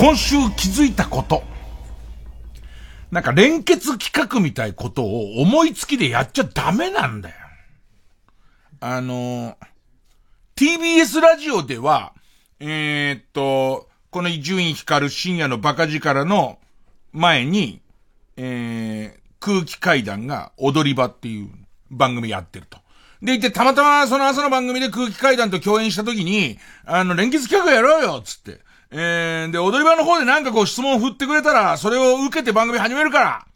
今週気づいたこと。なんか連結企画みたいことを思いつきでやっちゃダメなんだよ。あの、TBS ラジオでは、えー、っと、この伊集院光深夜のバカ力の前に、えー、空気階段が踊り場っていう番組やってると。で、いて、たまたまその朝の番組で空気階段と共演した時に、あの、連結企画やろうよっつって。えー、で、踊り場の方でなんかこう質問を振ってくれたら、それを受けて番組始めるから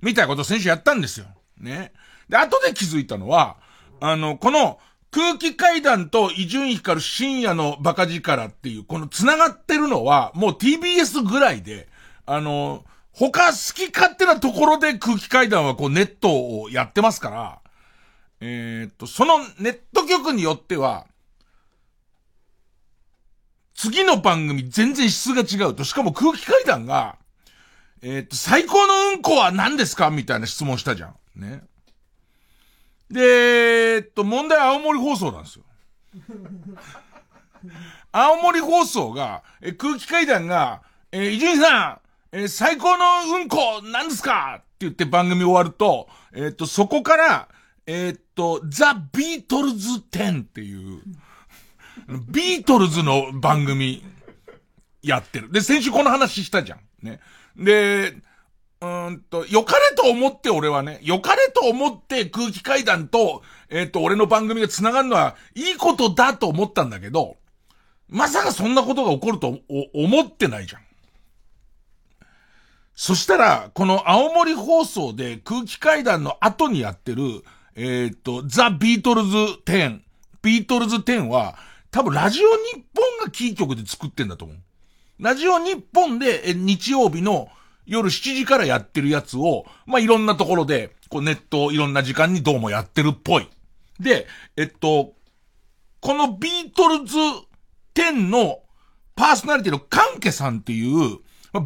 みたいなことを先週やったんですよ。ね。で、後で気づいたのは、あの、この、空気階段と伊集院光る深夜のバカ力っていう、この繋がってるのは、もう TBS ぐらいで、あの、他好き勝手なところで空気階段はこうネットをやってますから、えー、っと、そのネット局によっては、次の番組全然質が違うと、しかも空気階段が、えー、っと、最高のうんこは何ですかみたいな質問したじゃん。ね。で、えっと、問題は青森放送なんですよ。青森放送が、え空気階段が、えー、伊集院さん、えー、最高のうんこ何ですかって言って番組終わると、えー、っと、そこから、えー、っと、ザ・ビートルズ10っていう、ビートルズの番組やってる。で、先週この話したじゃん。ね。で、うんと、良かれと思って俺はね、良かれと思って空気階段と、えっ、ー、と、俺の番組が繋がるのはいいことだと思ったんだけど、まさかそんなことが起こると思ってないじゃん。そしたら、この青森放送で空気階段の後にやってる、えっ、ー、と、ザ・ビートルズ10。ビートルズ10は、多分ラジオ日本がキー局で作ってんだと思う。ラジオ日本で、日曜日の夜7時からやってるやつを、まあ、いろんなところで、こうネットいろんな時間にどうもやってるっぽい。で、えっと、このビートルズ10のパーソナリティのカンケさんっていう、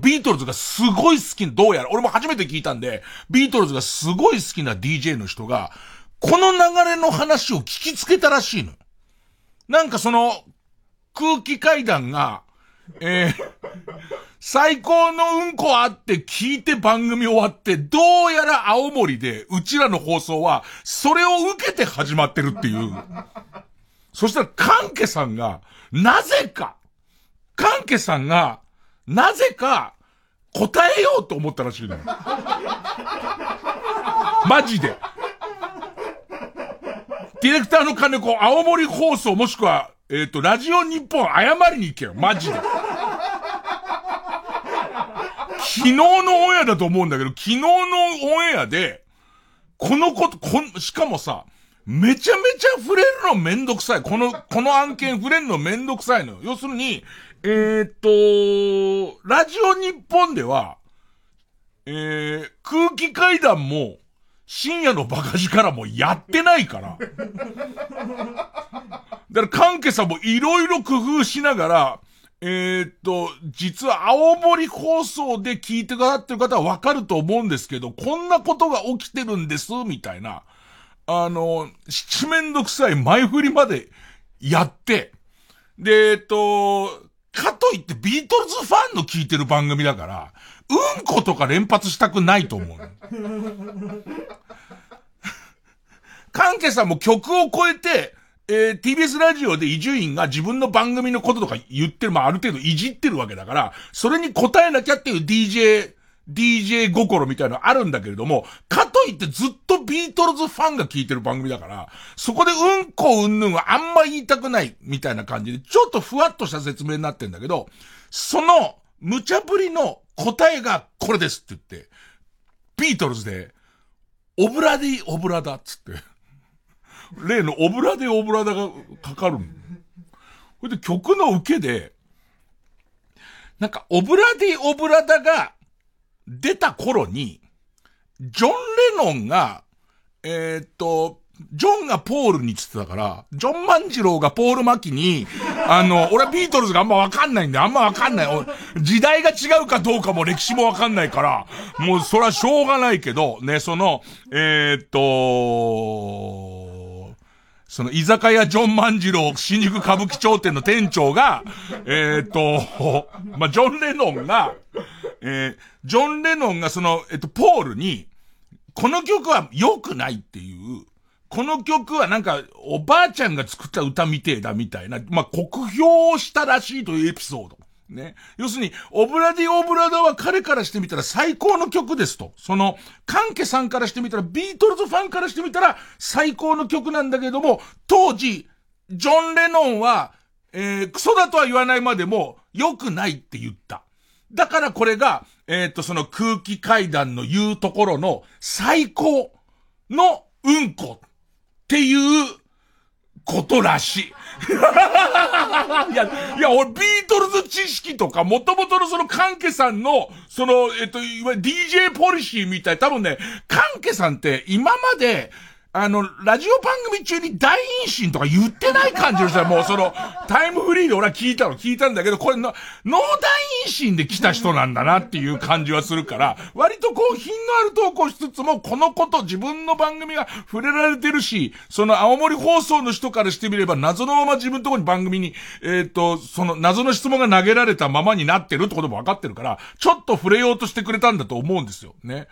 ビートルズがすごい好き、どうやら、俺も初めて聞いたんで、ビートルズがすごい好きな DJ の人が、この流れの話を聞きつけたらしいの。なんかその、空気階段が、えー、最高のうんこあって聞いて番組終わって、どうやら青森で、うちらの放送は、それを受けて始まってるっていう。そしたら、カンケさんが、なぜか、カンケさんが、なぜか、答えようと思ったらしいのよ。マジで。ディレクターの金子、青森放送もしくは、えっ、ー、と、ラジオ日本謝りに行けよ。マジで。昨日のオンエアだと思うんだけど、昨日のオンエアで、このこと、こん、しかもさ、めちゃめちゃ触れるのめんどくさい。この、この案件触れるのめんどくさいのよ。要するに、えー、っと、ラジオ日本では、えー、空気階段も、深夜のバカ力もやってないから。だから関係さんもいろいろ工夫しながら、えー、っと、実は青森放送で聞いてくださってる方はわかると思うんですけど、こんなことが起きてるんです、みたいな。あの、七面倒くさい前振りまでやって、で、えっと、かといってビートルズファンの聞いてる番組だから、うんことか連発したくないと思う。関係さんも曲を超えて、えー、TBS ラジオで伊集院が自分の番組のこととか言ってる、まあ、ある程度いじってるわけだから、それに答えなきゃっていう DJ、DJ 心みたいなのあるんだけれども、かといってずっとビートルズファンが聞いてる番組だから、そこでうんこうんぬんはあんま言いたくないみたいな感じで、ちょっとふわっとした説明になってんだけど、その無茶ぶりの答えがこれですって言って、ビートルズで、オブラディオブラダっつって、例のオブラディオブラダがかかる。それで曲の受けで、なんか、オブラディオブラダが出た頃に、ジョン・レノンが、えー、っと、ジョンがポールにつってたから、ジョン万次郎がポール巻きに、あの、俺はビートルズがあんまわかんないんで、あんまわかんない。時代が違うかどうかも歴史もわかんないから、もうそれはしょうがないけど、ね、その、えー、っと、その居酒屋ジョン万次郎新宿歌舞伎町店の店長が、えっ、と、まあ、ジョン・レノンが、えー、ジョン・レノンがその、えっ、と、ポールに、この曲は良くないっていう、この曲はなんか、おばあちゃんが作った歌みてえだみたいな、まあ、酷評をしたらしいというエピソード。ね。要するに、オブラディ・オブラダは彼からしてみたら最高の曲ですと。その、カンケさんからしてみたら、ビートルズファンからしてみたら最高の曲なんだけども、当時、ジョン・レノンは、えー、クソだとは言わないまでも、良くないって言った。だからこれが、えっ、ー、と、その空気階段の言うところの最高のうんこっていうことらしい。いや、いや、俺、ビートルズ知識とか、もともとのその、カンケさんの、その、えっと、いわゆる DJ ポリシーみたい、多分ね、カンケさんって今まで、あの、ラジオ番組中に大陰唇とか言ってない感じの人はもうその、タイムフリーで俺は聞いたの、聞いたんだけど、これの、ノー大陰唇で来た人なんだなっていう感じはするから、割とこう、品のある投稿しつつも、このこと自分の番組が触れられてるし、その青森放送の人からしてみれば、謎のまま自分とこに番組に、えっ、と、その謎の質問が投げられたままになってるってことも分かってるから、ちょっと触れようとしてくれたんだと思うんですよ。ね。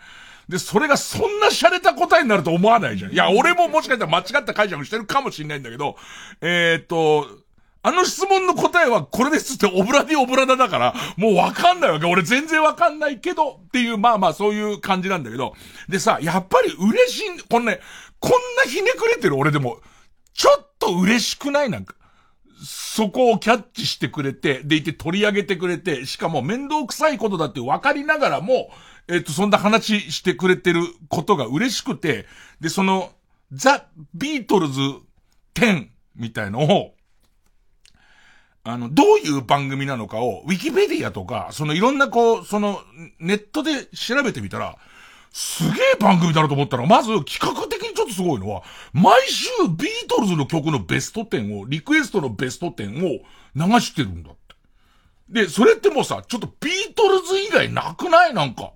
で、それがそんな洒落た答えになると思わないじゃん。いや、俺ももしかしたら間違った解釈してるかもしれないんだけど、えー、っと、あの質問の答えはこれですってオブラディオブラダだから、もうわかんないわけ。俺全然わかんないけど、っていう、まあまあそういう感じなんだけど。でさ、やっぱり嬉しい、このね、こんなひねくれてる俺でも、ちょっと嬉しくない？なんか。そこをキャッチしてくれて、でいて取り上げてくれて、しかも面倒くさいことだって分かりながらも、えっ、と、そんな話してくれてることが嬉しくて、で、その、ザ・ビートルズ10みたいのを、あの、どういう番組なのかを、ウィキペディアとか、そのいろんなこう、その、ネットで調べてみたら、すげえ番組だなと思ったら、まず企画的にちょっとすごいのは、毎週ビートルズの曲のベスト10を、リクエストのベスト10を流してるんだって。で、それってもうさ、ちょっとビートルズ以外なくない？なんか。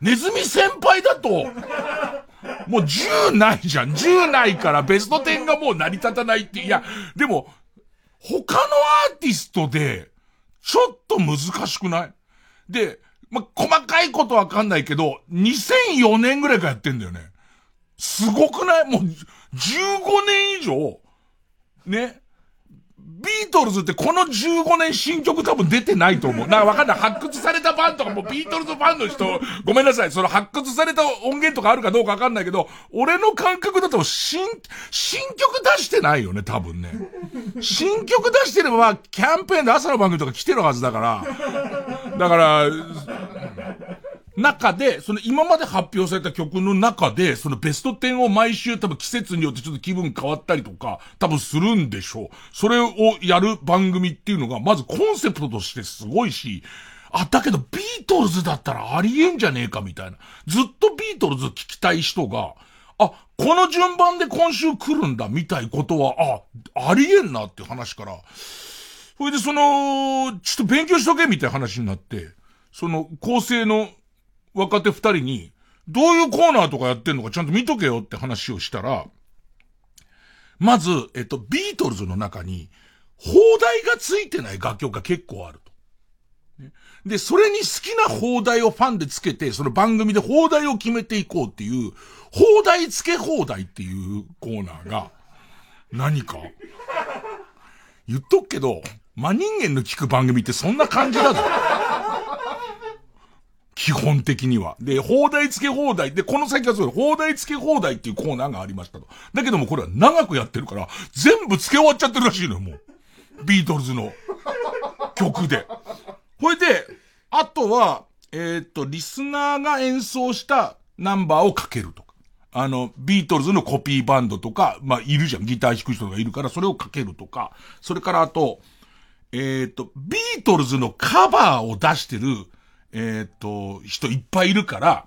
ネズミ先輩だと、もう10ないじゃん。10ないからベスト10がもう成り立たないって。いや、でも、他のアーティストで、ちょっと難しくない？で、ま細かいことわかんないけど、2004年ぐらいからやってんだよね。すごくない？もう、15年以上、ね？ビートルズってこの15年新曲多分出てないと思う。なんかわかんない。発掘されたファンとかもビートルズファンの人、ごめんなさい。その発掘された音源とかあるかどうかわかんないけど、俺の感覚だと新、新曲出してないよね、多分ね。新曲出してれば、キャンペーンで朝の番組とか来てるはずだから。だから、中で、その今まで発表された曲の中で、そのベスト10を毎週多分季節によってちょっと気分変わったりとか、多分するんでしょう。それをやる番組っていうのが、まずコンセプトとしてすごいし、あ、だけどビートルズだったらありえんじゃねえかみたいな。ずっとビートルズ聞きたい人が、あ、この順番で今週来るんだみたいことは、あ、ありえんなって話から、それでその、ちょっと勉強しとけみたいな話になって、その構成の若手二人に、どういうコーナーとかやってんのかちゃんと見とけよって話をしたら、まず、えっと、ビートルズの中に、放題がついてない楽曲が結構あると。で、それに好きな放題をファンでつけて、その番組で放題を決めていこうっていう、放題付け放題っていうコーナーが、何か？言っとくけど、真人間の聞く番組ってそんな感じだぞ。基本的には。で、放題付け放題。で、この先はそう、放題付け放題っていうコーナーがありましたと。だけどもこれは長くやってるから、全部付け終わっちゃってるらしいのよ、もう。ビートルズの曲で。ほいで、あとは、えー、っと、リスナーが演奏したナンバーをかけるとか。あの、ビートルズのコピーバンドとか、まあ、いるじゃん。ギター弾く人がいるから、それをかけるとか。それからあと、えー、っと、ビートルズのカバーを出してる、えっ、と、人いっぱいいるから、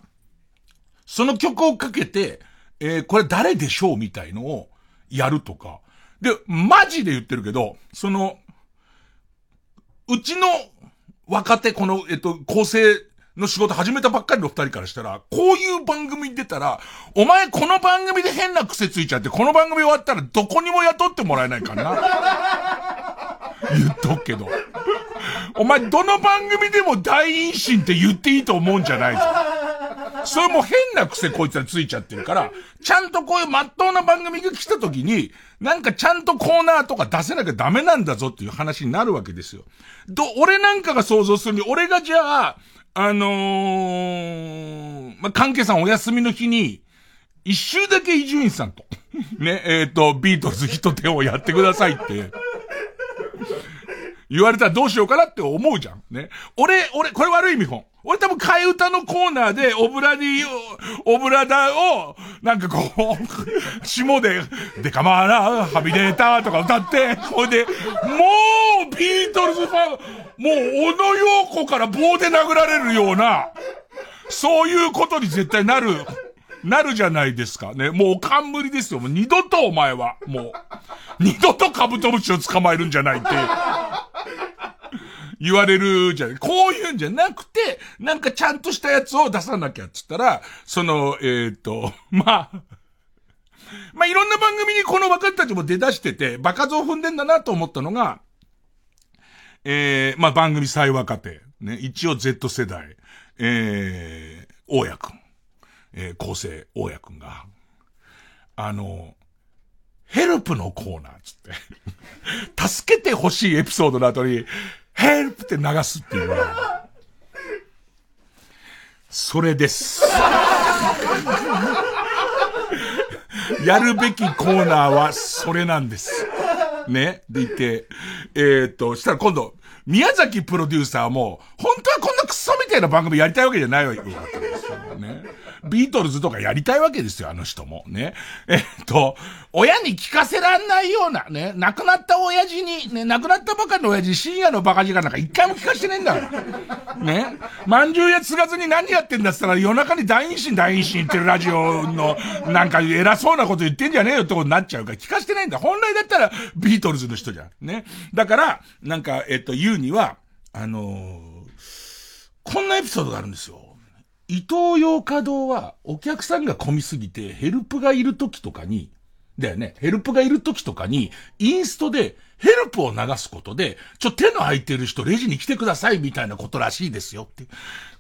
その曲をかけて、えー、これ誰でしょうみたいのをやるとか。で、マジで言ってるけど、その、うちの若手、この、えっと、構成の仕事始めたばっかりの二人からしたら、こういう番組出たら、お前この番組で変な癖ついちゃって、この番組終わったらどこにも雇ってもらえないかな。言っとくけど。お前どの番組でも大陰心って言っていいと思うんじゃないぞ。それも変な癖こいつらついちゃってるから、ちゃんとこういう真っ当な番組が来た時に、なんかちゃんとコーナーとか出せなきゃダメなんだぞっていう話になるわけですよ。ど、俺なんかが想像するに、俺がじゃあ、あのー、まあ、関係さんお休みの日に、一周だけ伊集院さんと、ね、えっ、ー、と、ビートルズ一手をやってくださいって、言われたらどうしようかなって思うじゃん。ね。俺、俺、これ悪い見本。俺多分替え歌のコーナーで、オブラディオ、ブラダを、なんかこう、下で、デカマーラ、ハビデータとか歌って、ほいで、もう、ビートルズファン、もう、小野洋子から棒で殴られるような、そういうことに絶対なる、なるじゃないですか。ね。もう冠ですよ。もう二度とお前は、もう、二度とカブトムシを捕まえるんじゃないって。言われるじゃん。こういうんじゃなくて、なんかちゃんとしたやつを出さなきゃっつったら、その、えっ、ー、と、まあ、まあ、いろんな番組にこの若手たちも出だしてて、バカ像踏んでんだなと思ったのが、えー、まあ、番組最若手、ね、一応 Z 世代、えー、大家くん、えー、構成大家くんが、あの、ヘルプのコーナーつって、助けてほしいエピソードの後に、ヘルプって流すっていう。それです。やるべきコーナーはそれなんです。ね？でいて、えー、っと、したら今度、宮崎プロデューサーも、本当はこんなクソみたいな番組やりたいわけじゃないわけですよね。ビートルズとかやりたいわけですよ、あの人も。ね。えっと、親に聞かせらんないような、ね、亡くなった親父に、ね、亡くなったばかりの親父、深夜のバカ時間なんか一回も聞かしてねえんだから。ね。まんじゅうや継がずに何やってんだっつったら夜中に大陰心大陰心言ってるラジオの、なんか偉そうなこと言ってんじゃねえよってことになっちゃうから聞かしてないんだ。本来だったらビートルズの人じゃん。ね。だから、なんか、えっと、言うには、あのー、こんなエピソードがあるんですよ。伊東洋華堂はお客さんが混みすぎてヘルプがいる時とかに、だよね、ヘルプがいる時とかに、インストでヘルプを流すことで、ちょ、手の空いてる人レジに来てくださいみたいなことらしいですよって。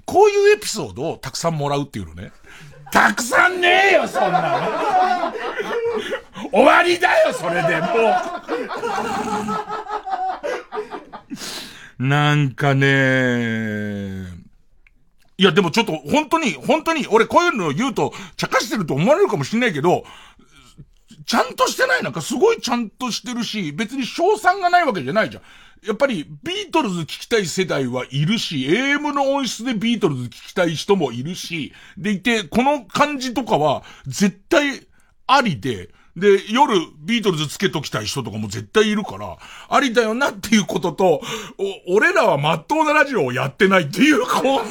こういうエピソードをたくさんもらうっていうのね。たくさんねえよ、そんなの。終わりだよ、それでもう。なんかねいや、でもちょっと、本当に、本当に、俺こういうのを言うと、茶化してると思われるかもしんないけど、ちゃんとしてないなんかすごいちゃんとしてるし、別に賞賛がないわけじゃないじゃん。やっぱり、ビートルズ聞きたい世代はいるし、AM の音質でビートルズ聞きたい人もいるし、でいて、この感じとかは、絶対、ありで、で、夜、ビートルズつけときたい人とかも絶対いるから、ありだよなっていうことと、お、俺らは真っ当なラジオをやってないっていう、こ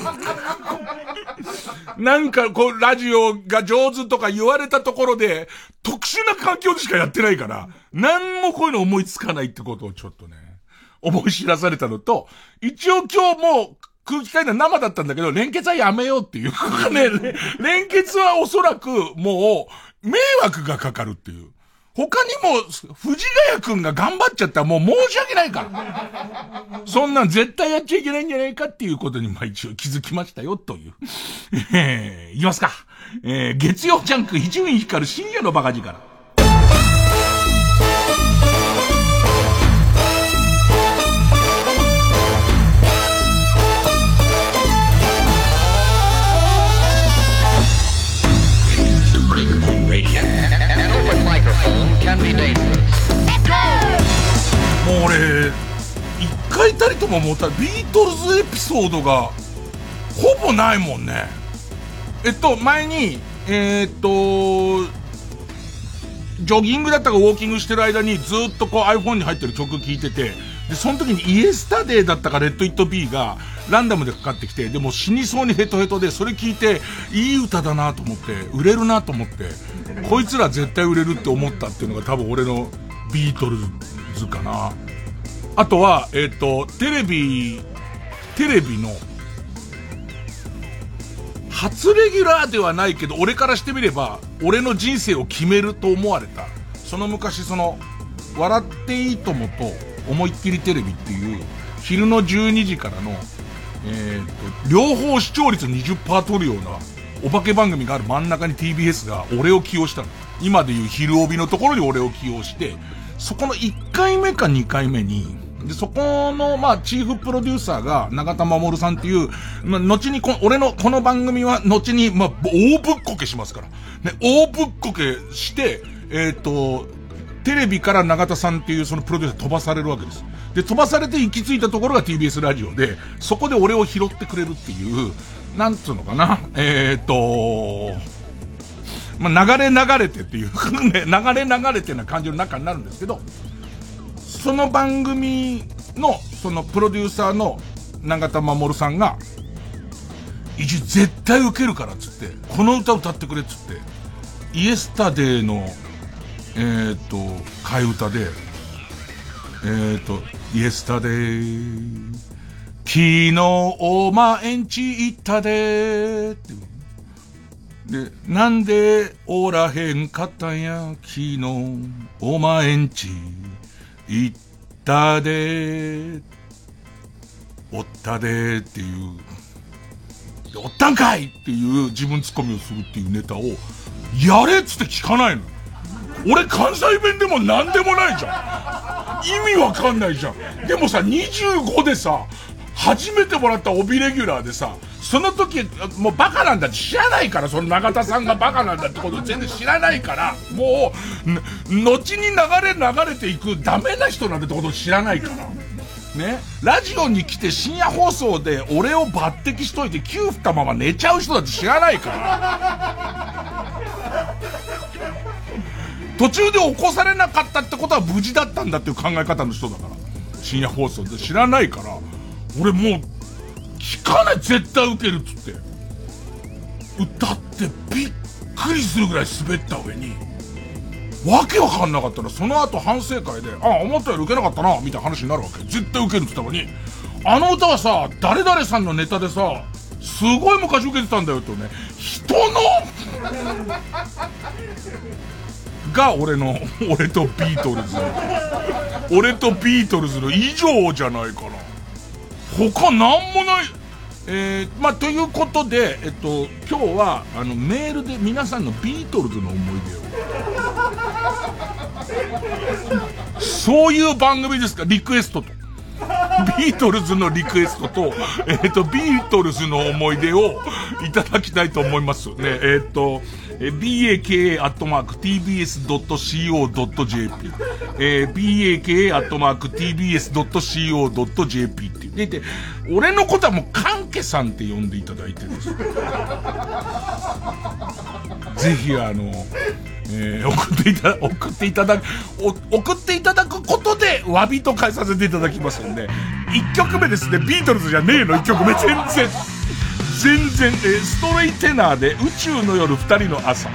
う、なんかこう、ラジオが上手とか言われたところで、特殊な環境でしかやってないから、なんもこういうの思いつかないってことをちょっとね、思い知らされたのと、一応今日も、空気階段生だったんだけど、連結はやめようっていう。ね、連結はおそらくもう、迷惑がかかるっていう。他にも、藤ヶ谷くんが頑張っちゃったらもう申し訳ないから。そんなん絶対やっちゃいけないんじゃないかっていうことに、まあ一応気づきましたよ、という。えー、いきますか。えー、月曜ジャンク、伊集院光る深夜のバカ力。もう俺、一回たりとも思ったビートルズエピソードが、ほぼないもんね。えっと、前に、えー、っと、ジョギングだったかウォーキングしてる間にずっとこう iPhone に入ってる曲聴いてて、で、その時にイエスタデーだったかレッド・イット・ビーがランダムでかかってきて、でも死にそうにヘトヘトで、それ聞いて、いい歌だなと思って、売れるなと思って、こいつら絶対売れるって思ったっていうのが多分俺のビートルズかな。あとは、えっ、ー、と、テレビ、テレビの、初レギュラーではないけど、俺からしてみれば、俺の人生を決めると思われた。その昔、その、笑っていいともと、思いっきりテレビっていう、昼の12時からの、えー、と、両方視聴率20%取るような、お化け番組がある真ん中に TBS が俺を起用したの。今でいう昼帯のところに俺を起用して、そこの1回目か2回目に、で、そこの、まあ、チーフプロデューサーが、長田守さんっていう、まあ、後にこ、俺の、この番組は、後に、まあ、大ぶっこけしますから。ね、大ぶっこけして、えっ、ー、と、テレビから永田さんっていうそのプロデューサー飛ばされるわけです。で、飛ばされて行き着いたところが TBS ラジオで、そこで俺を拾ってくれるっていう、なんつうのかな、えっ、ー、と、まあ、流れ流れてっていう ね、流れ流れてな感じの中になるんですけど、その番組の、そのプロデューサーの永田守さんが、一応絶対受けるからっつって、この歌歌ってくれっつって、イエスタデーの、えー、っと、替え歌で、えー、っと、イエスタデー、昨日お前んち行ったでってで、なんでおらへんかったんや、昨日お前んち行ったで、おったでっていう、おったんかいっていう自分ツッコミをするっていうネタを、やれっつって聞かないの。俺関西弁でも何でもないじゃん。意味わかんないじゃん。でもさ、25でさ、初めてもらった帯レギュラーでさ、その時、もうバカなんだって知らないから、その永田さんがバカなんだってこと全然知らないから、もう、後に流れ流れていくダメな人なんだってこと知らないから。ね、ラジオに来て深夜放送で俺を抜擢しといて急振ったまま寝ちゃう人だって知らないから。途中で起こされなかったってことは無事だったんだっていう考え方の人だから。深夜放送で知らないから。俺もう、聞かない絶対受けるっつって。歌ってびっくりするぐらい滑った上に、わけわかんなかったら、その後反省会で、ああ、思ったより受けなかったな、みたいな話になるわけ。絶対受けるって言ったのに、あの歌はさ、誰々さんのネタでさ、すごい昔受けてたんだよとね、人のが俺の、俺とビートルズ俺とビートルズの以上じゃないかな。他なんもない。えー、まあ、ということで、えっと、今日は、あの、メールで皆さんのビートルズの思い出を。そういう番組ですかリクエストと。ビートルズのリクエストと、えっ、と、ビートルズの思い出をいただきたいと思います。ね、えっと、ー、baka.tbs.co.jp、えー、baka.tbs.co.jp って言って、俺のことはもう、カンケさんって呼んでいただいてるんです。ぜひあの、えー、送っていた、送っていただく、送っていただくことで、詫びと返させていただきますんで、1曲目ですね、ビートルズじゃねえの、1曲目、全然。全然、えー、ストレイテナーで宇宙の夜2人の朝。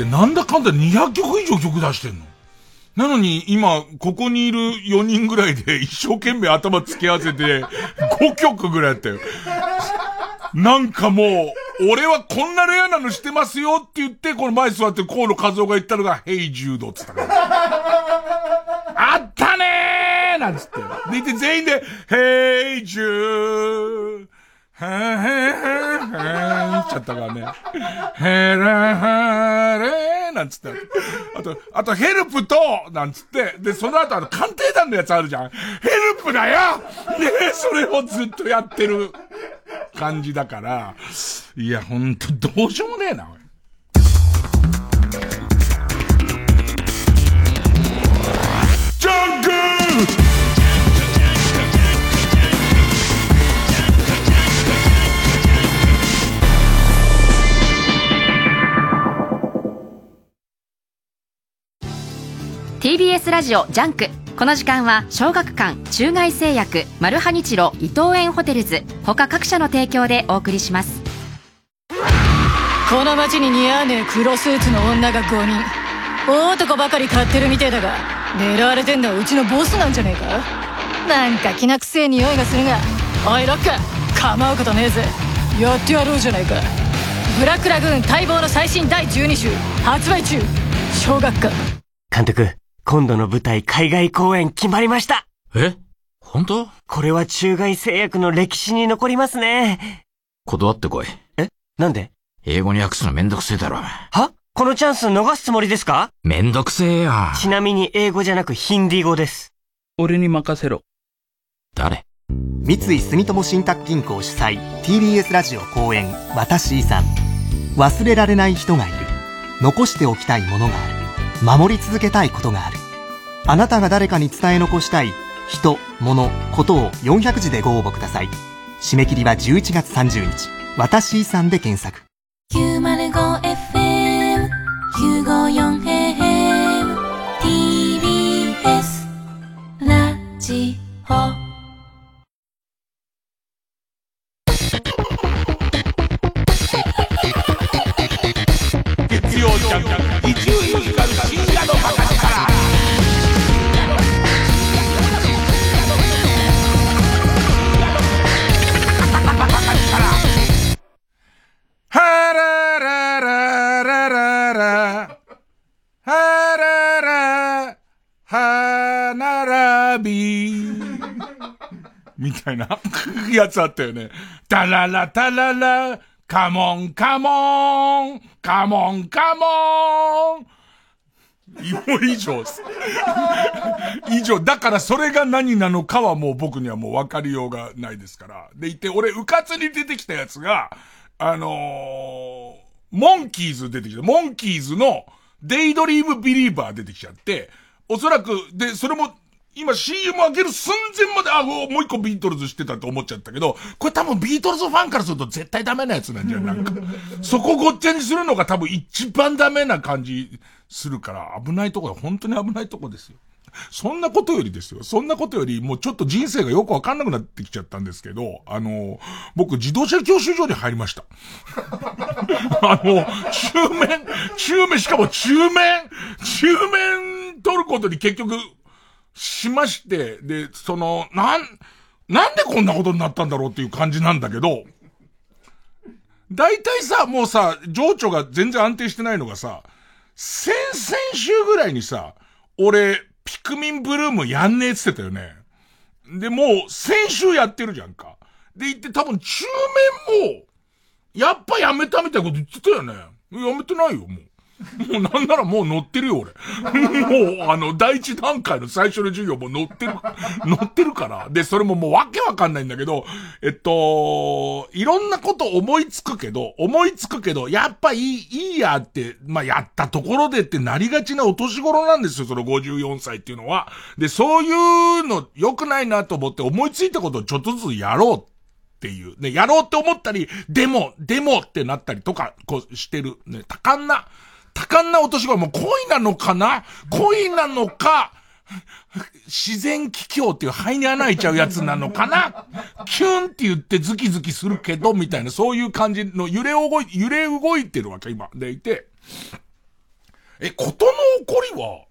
ってなんだかんだ200曲以上曲出してんのなのに、今、ここにいる4人ぐらいで一生懸命頭付け合わせて、5曲ぐらいやったよ。なんかもう、俺はこんなレアなのしてますよって言って、この前座って河野和夫が言ったのが、ヘイジュードって言ったから。あったねーなんつって。で、言って全員で、ヘイジューへーへーへーへーちゃったからね。へらはれーなんつって。あと、あと、ヘルプと、なんつって。で、その後、あの、鑑定団のやつあるじゃん。ヘルプだよねそれをずっとやってる感じだから。いや、ほんと、どうしようもねえな、TBS ラジオ JUNK。この時間は小学館中外製薬マルハニチロ伊藤園ホテルズ。他各社の提供でお送りします。この街に似合わねえ黒スーツの女が5人。大男ばかり買ってるみてえだが狙われてんのはうちのボスなんじゃねえか？なんかきなくせえ匂いがするがおいロック構うことねえぜ。やってやろうじゃないか。ブラックラグーン待望の最新第12集発売中。小学館。監督今度の舞台海外公演決まりました。え？本当？これは中外製薬の歴史に残りますね。断ってこい。え？なんで？英語に訳すのめんどくせえだろ。は？このチャンス逃すつもりですか？めんどくせえよ。ちなみに英語じゃなくヒンディー語です。俺に任せろ。誰？三井住友信託銀行主催 TBS ラジオ公演私遺産忘れられない人がいる残しておきたいものがある守り続けたいことがある。あなたが誰かに伝え残したい人、物、ことを400字でご応募ください。締め切りは11月30日。私遺産で検索。905FM954AM TBS ラジオ。月曜ジャンみたいなやつあったよね。タララタララ、カモンカモン、カモンカモン。もう以上です。以上。だからそれが何なのかはもう僕にはもう分かりようがないですから。でいて、俺、うかつに出てきたやつが、あのー、モンキーズ出てきた。モンキーズのデイドリームビリーバー出てきちゃって、おそらく、で、それも今 CM 開ける寸前まで、あ、もう一個ビートルズ知ってたって思っちゃったけど、これ多分ビートルズファンからすると絶対ダメなやつなんじゃなんか。そこごっちゃにするのが多分一番ダメな感じするから、危ないとこ本当に危ないとこですよ。そんなことよりですよ。そんなことより、もうちょっと人生がよくわかんなくなってきちゃったんですけど、あの、僕自動車教習所に入りました。あの、中面、中面、しかも中面、中面取ることに結局、しまして、で、その、なん、なんでこんなことになったんだろうっていう感じなんだけど、大体さ、もうさ、情緒が全然安定してないのがさ、先々週ぐらいにさ、俺、ピクミンブルームやんねえって言ってたよね。で、もう、先週やってるじゃんか。で、言って多分中面も、やっぱやめたみたいなこと言ってたよね。やめてないよ、もう。もうなんならもう乗ってるよ、俺。もう、あの、第一段階の最初の授業も乗ってる、乗ってるから。で、それももうわけわかんないんだけど、えっと、いろんなこと思いつくけど、思いつくけど、やっぱいい、いいやって、まあ、やったところでってなりがちなお年頃なんですよ、その54歳っていうのは。で、そういうの良くないなと思って思いついたことをちょっとずつやろうっていう。ね、やろうって思ったり、でも、でもってなったりとか、こうしてる。ね、多感な、多感なお年頃、もう恋なのかな？恋なのか、自然気境っていう肺に穴開いちゃうやつなのかな？キュンって言ってズキズキするけど、みたいな、そういう感じの揺れ動い、揺れ動いてるわけ、今。でいて。え、ことの起こりは、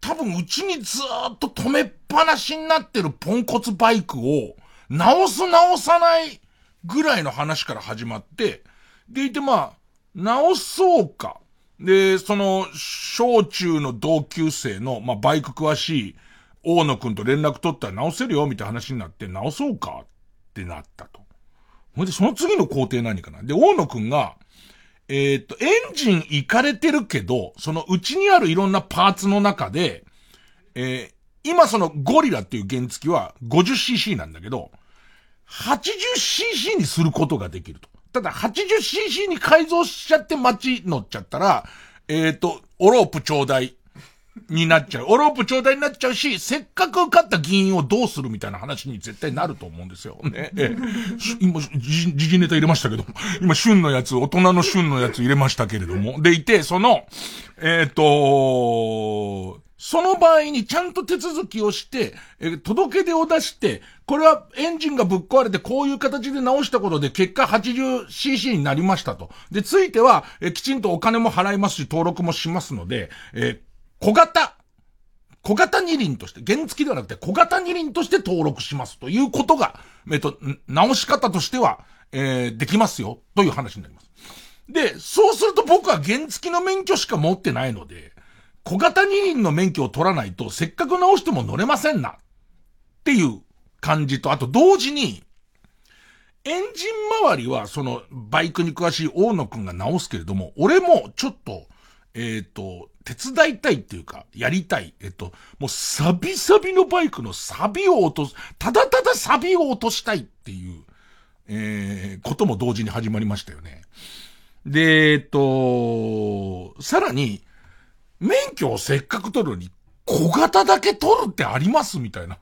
多分うちにずーっと止めっぱなしになってるポンコツバイクを、直す直さないぐらいの話から始まって、でいてまあ、直そうか。で、その、小中の同級生の、まあ、バイク詳しい大野くんと連絡取ったら直せるよ、みたいな話になって、直そうかってなったと。ほんで、その次の工程何かなで、大野くんが、えー、っと、エンジンいかれてるけど、そのうちにあるいろんなパーツの中で、えー、今そのゴリラっていう原付は 50cc なんだけど、80cc にすることができると。ただ 80cc に改造しちゃって街乗っちゃったら、えっ、ー、と、オロープちょうだい。になっちゃう。オロープちょうだいになっちゃうし、せっかく勝った議員をどうするみたいな話に絶対なると思うんですよ。ね。え今、時事ネタ入れましたけども、今、旬のやつ、大人の旬のやつ入れましたけれども。でいて、その、えっ、ー、とその場合にちゃんと手続きをして、え届け出を出して、これはエンジンがぶっ壊れてこういう形で直したことで結果 80cc になりましたと。で、ついては、えきちんとお金も払いますし、登録もしますので、え小型、小型二輪として、原付ではなくて小型二輪として登録しますということが、えっと、直し方としては、えー、できますよ、という話になります。で、そうすると僕は原付の免許しか持ってないので、小型二輪の免許を取らないと、せっかく直しても乗れませんな。っていう感じと、あと同時に、エンジン周りは、その、バイクに詳しい大野くんが直すけれども、俺もちょっと、えっ、ー、と、手伝いたいっていうか、やりたい。えっと、もうサビサビのバイクのサビを落とす、ただただサビを落としたいっていう、えー、ことも同時に始まりましたよね。で、えっと、さらに、免許をせっかく取るのに、小型だけ取るってありますみたいな。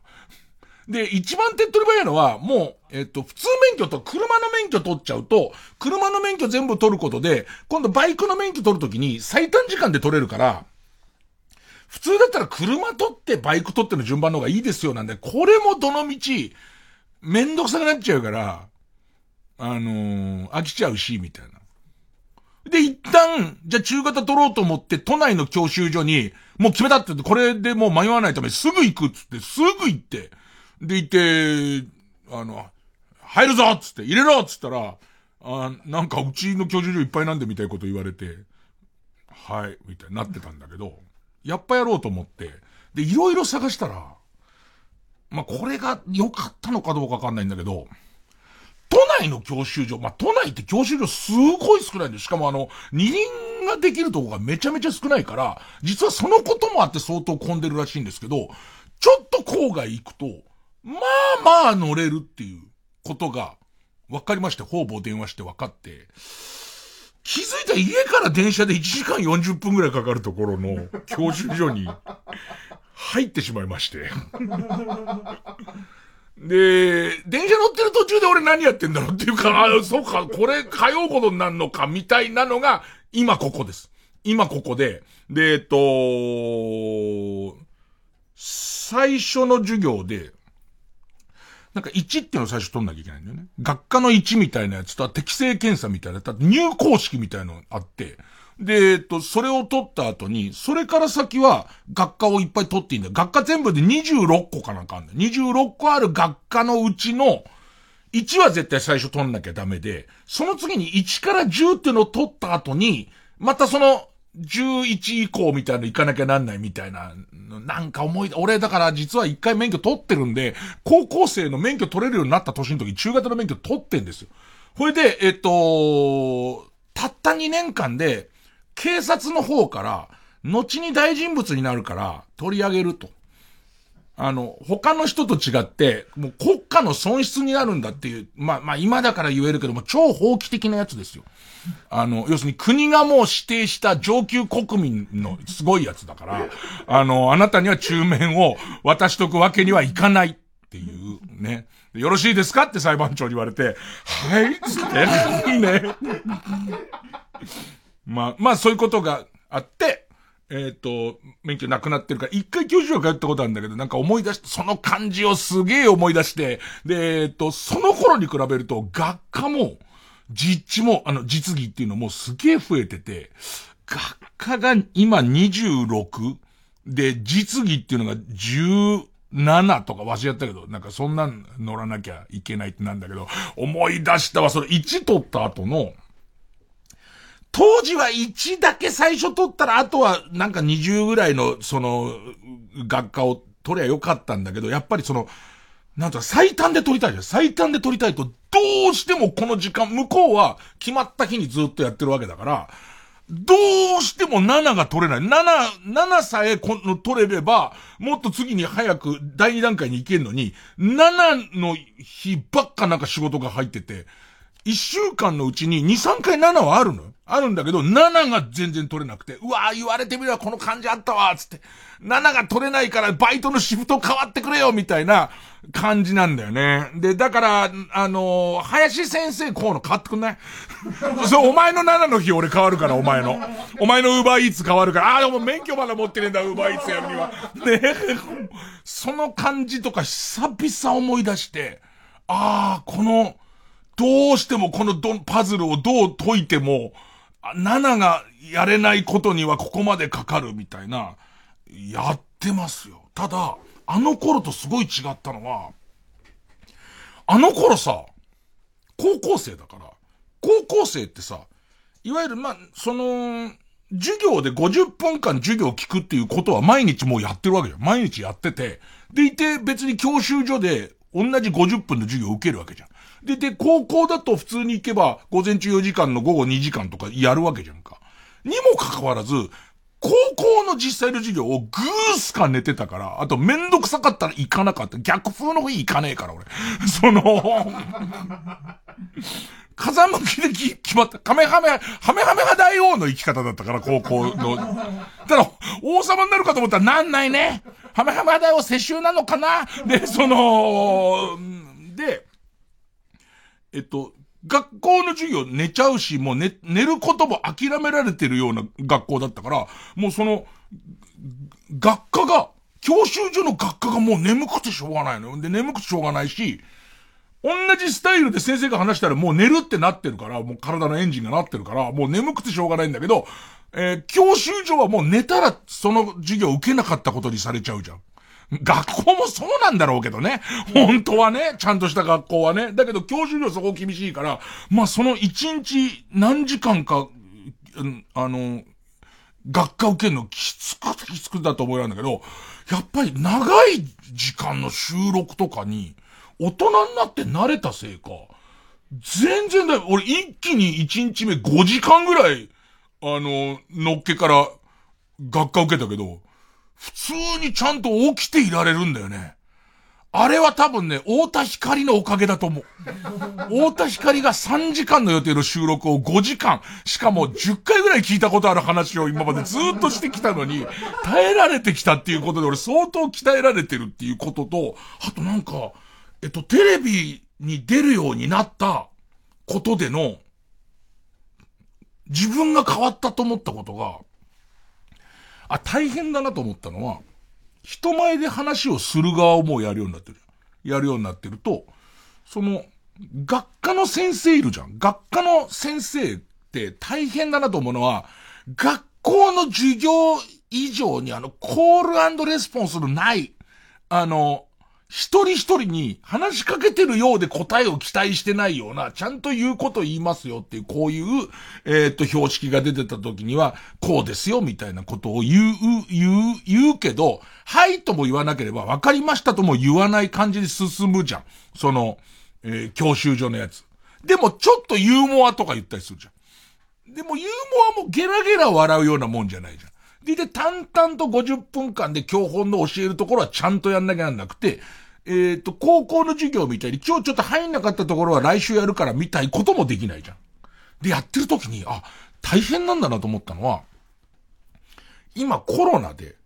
で、一番手っ取り早いのは、もう、えっと、普通免許と車の免許取っちゃうと、車の免許全部取ることで、今度バイクの免許取るときに最短時間で取れるから、普通だったら車取ってバイク取っての順番の方がいいですよなんで、これもどの道、めんどくさくなっちゃうから、あのー、飽きちゃうし、みたいな。で、一旦、じゃあ中型取ろうと思って、都内の教習所に、もう決めたって言って、これでもう迷わないためにすぐ行くっつって、すぐ行って、で、行って、あの、入るぞっつって、入れろっつったら、あなんかうちの教授所いっぱいなんでみたいなこと言われて、はい、みたいになってたんだけど、やっぱやろうと思って、で、いろいろ探したら、まあ、これが良かったのかどうかわかんないんだけど、都内の教習所、まあ、都内って教習所すごい少ないんです。しかもあの、二輪ができるとこがめちゃめちゃ少ないから、実はそのこともあって相当混んでるらしいんですけど、ちょっと郊外行くと、まあまあ乗れるっていうことが分かりまして、方々電話して分かって、気づいたら家から電車で1時間40分くらいかかるところの教習所に入ってしまいましてで、電車乗ってる途中で俺何やってんだろうっていうか、あ、そうか、これ通うことになるのかみたいなのが今ここです。今ここで、で、えっと、最初の授業で、なんか1っていうのを最初取んなきゃいけないんだよね。学科の1みたいなやつとは適正検査みたいな、入校式みたいなのあって、で、えっと、それを取った後に、それから先は学科をいっぱい取っていいんだよ。学科全部で26個かなんかあんだよ。26個ある学科のうちの、1は絶対最初取んなきゃダメで、その次に1から10っていうのを取った後に、またその11以降みたいなの行かなきゃなんないみたいな、なんか思い、俺だから実は一回免許取ってるんで、高校生の免許取れるようになった年の時、中型の免許取ってんですよ。ほいで、えっと、たった2年間で、警察の方から、後に大人物になるから、取り上げると。あの、他の人と違って、もう国家の損失になるんだっていう、まあ、まあ今だから言えるけども、超法規的なやつですよ。あの、要するに国がもう指定した上級国民のすごいやつだから、あの、あなたには中面を渡しとくわけにはいかないっていうね。よろしいですかって裁判長に言われて、はいつって、ね。まあ、まあそういうことがあって、えっ、ー、と、免許なくなってるから、一回教授が通ったことあるんだけど、なんか思い出して、その感じをすげえ思い出して、で、えっ、ー、と、その頃に比べると、学科も、実地も、あの、実技っていうのもすげえ増えてて、学科が今26で、実技っていうのが17とか忘れちゃったけど、なんかそんなん乗らなきゃいけないってなんだけど、思い出したわ、それ1取った後の、当時は1だけ最初取ったら、あとはなんか20ぐらいの、その、学科を取りゃよかったんだけど、やっぱりその、なんと最短で取りたいじゃん。最短で取りたいと、どうしてもこの時間、向こうは決まった日にずっとやってるわけだから、どうしても7が取れない。7、7さえこの取れれば、もっと次に早く第2段階に行けるのに、7の日ばっかなんか仕事が入ってて、1週間のうちに2、3回7はあるのあるんだけど、7が全然取れなくて、うわぁ、言われてみればこの感じあったわ、つって。7が取れないからバイトのシフト変わってくれよ、みたいな感じなんだよね。で、だから、あのー、林先生こうの変わってくんない？そう、お前の7の日俺変わるから、お前の。お前のウーバーイーツ変わるから、ああ、でも免許まだ持ってねえんだ、ウーバーイーツやるには。ね その感じとか久々思い出して、ああ、この、どうしてもこのドン、パズルをどう解いても、7がやれないことにはここまでかかるみたいな、やってますよ。ただ、あの頃とすごい違ったのは、あの頃さ、高校生だから、高校生ってさ、いわゆる、まその、授業で50分間授業を聞くっていうことは毎日もうやってるわけじゃん。毎日やってて。でいて別に教習所で同じ50分の授業を受けるわけじゃん。で、で、高校だと普通に行けば、午前中4時間の午後2時間とかやるわけじゃんか。にもかかわらず、高校の実際の授業をぐーすか寝てたから、あとめんどくさかったら行かなかった。逆風の日行かねえから、俺。その、風向きで決まった。カメハメ、ハメハメハ大王の生き方だったから、高校の。ただ、王様になるかと思ったらなんないね。ハメハメハ大王世襲なのかなで、その、で、えっと、学校の授業寝ちゃうし、もう寝、寝ることも諦められてるような学校だったから、もうその、学科が、教習所の学科がもう眠くてしょうがないのよ。で、眠くてしょうがないし、同じスタイルで先生が話したらもう寝るってなってるから、もう体のエンジンがなってるから、もう眠くてしょうがないんだけど、えー、教習所はもう寝たらその授業受けなかったことにされちゃうじゃん。学校もそうなんだろうけどね。本当はね、ちゃんとした学校はね。だけど教習量そこ厳しいから、まあその一日何時間か、あの、学科受けるのきつくきつくだと思うんだけど、やっぱり長い時間の収録とかに、大人になって慣れたせいか、全然だよ。俺一気に1日目5時間ぐらい、あの、のっけから学科受けたけど、普通にちゃんと起きていられるんだよね。あれは多分ね、太田光のおかげだと思う。太田光が3時間の予定の収録を5時間、しかも10回ぐらい聞いたことある話を今までずっとしてきたのに、耐えられてきたっていうことで俺相当鍛えられてるっていうことと、あとなんか、えっと、テレビに出るようになったことでの、自分が変わったと思ったことが、あ、大変だなと思ったのは、人前で話をする側をもうやるようになってる。やるようになってると、その、学科の先生いるじゃん。学科の先生って大変だなと思うのは、学校の授業以上にあの、コールレスポンスのない、あの、一人一人に話しかけてるようで答えを期待してないような、ちゃんと言うこと言いますよっていう、こういう、え、っと、標識が出てた時には、こうですよ、みたいなことを言う、言う、言うけど、はいとも言わなければ、わかりましたとも言わない感じで進むじゃん。その、えー、教習所のやつ。でも、ちょっとユーモアとか言ったりするじゃん。でも、ユーモアもゲラゲラ笑うようなもんじゃないじゃん。で、で、淡々と50分間で教本の教えるところはちゃんとやんなきゃなんなくて、えっ、ー、と、高校の授業みたいに今日ちょっと入んなかったところは来週やるからみたいこともできないじゃん。で、やってる時に、あ、大変なんだなと思ったのは、今コロナで、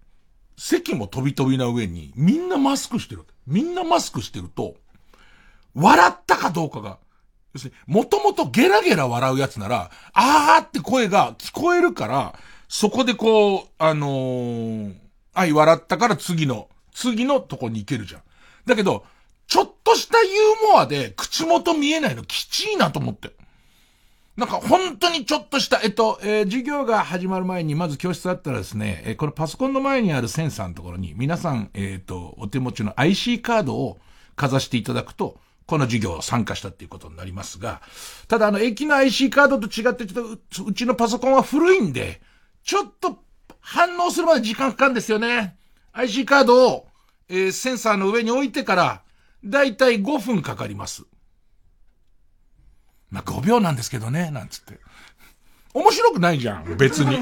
席も飛び飛びな上に、みんなマスクしてる。みんなマスクしてると、笑ったかどうかが、要するに、もともとゲラゲラ笑うやつなら、あーって声が聞こえるから、そこでこう、あのー、あい笑ったから次の、次のとこに行けるじゃん。だけど、ちょっとしたユーモアで口元見えないのきちいなと思って。なんか本当にちょっとした、えっと、えー授業が始まる前にまず教室あったらですね、えーこのパソコンの前にあるセンサーのところに皆さん、えっ、と、お手持ちの IC カードをかざしていただくと、この授業を参加したっていうことになりますが、ただあの、駅の IC カードと違って、ちょっと、うちのパソコンは古いんで、ちょっと反応するまで時間かかるんですよね。IC カードを、えーセンサーの上に置いてから、だいたい5分かかります。まあ、5秒なんですけどね、なんつって。面白くないじゃん、別に。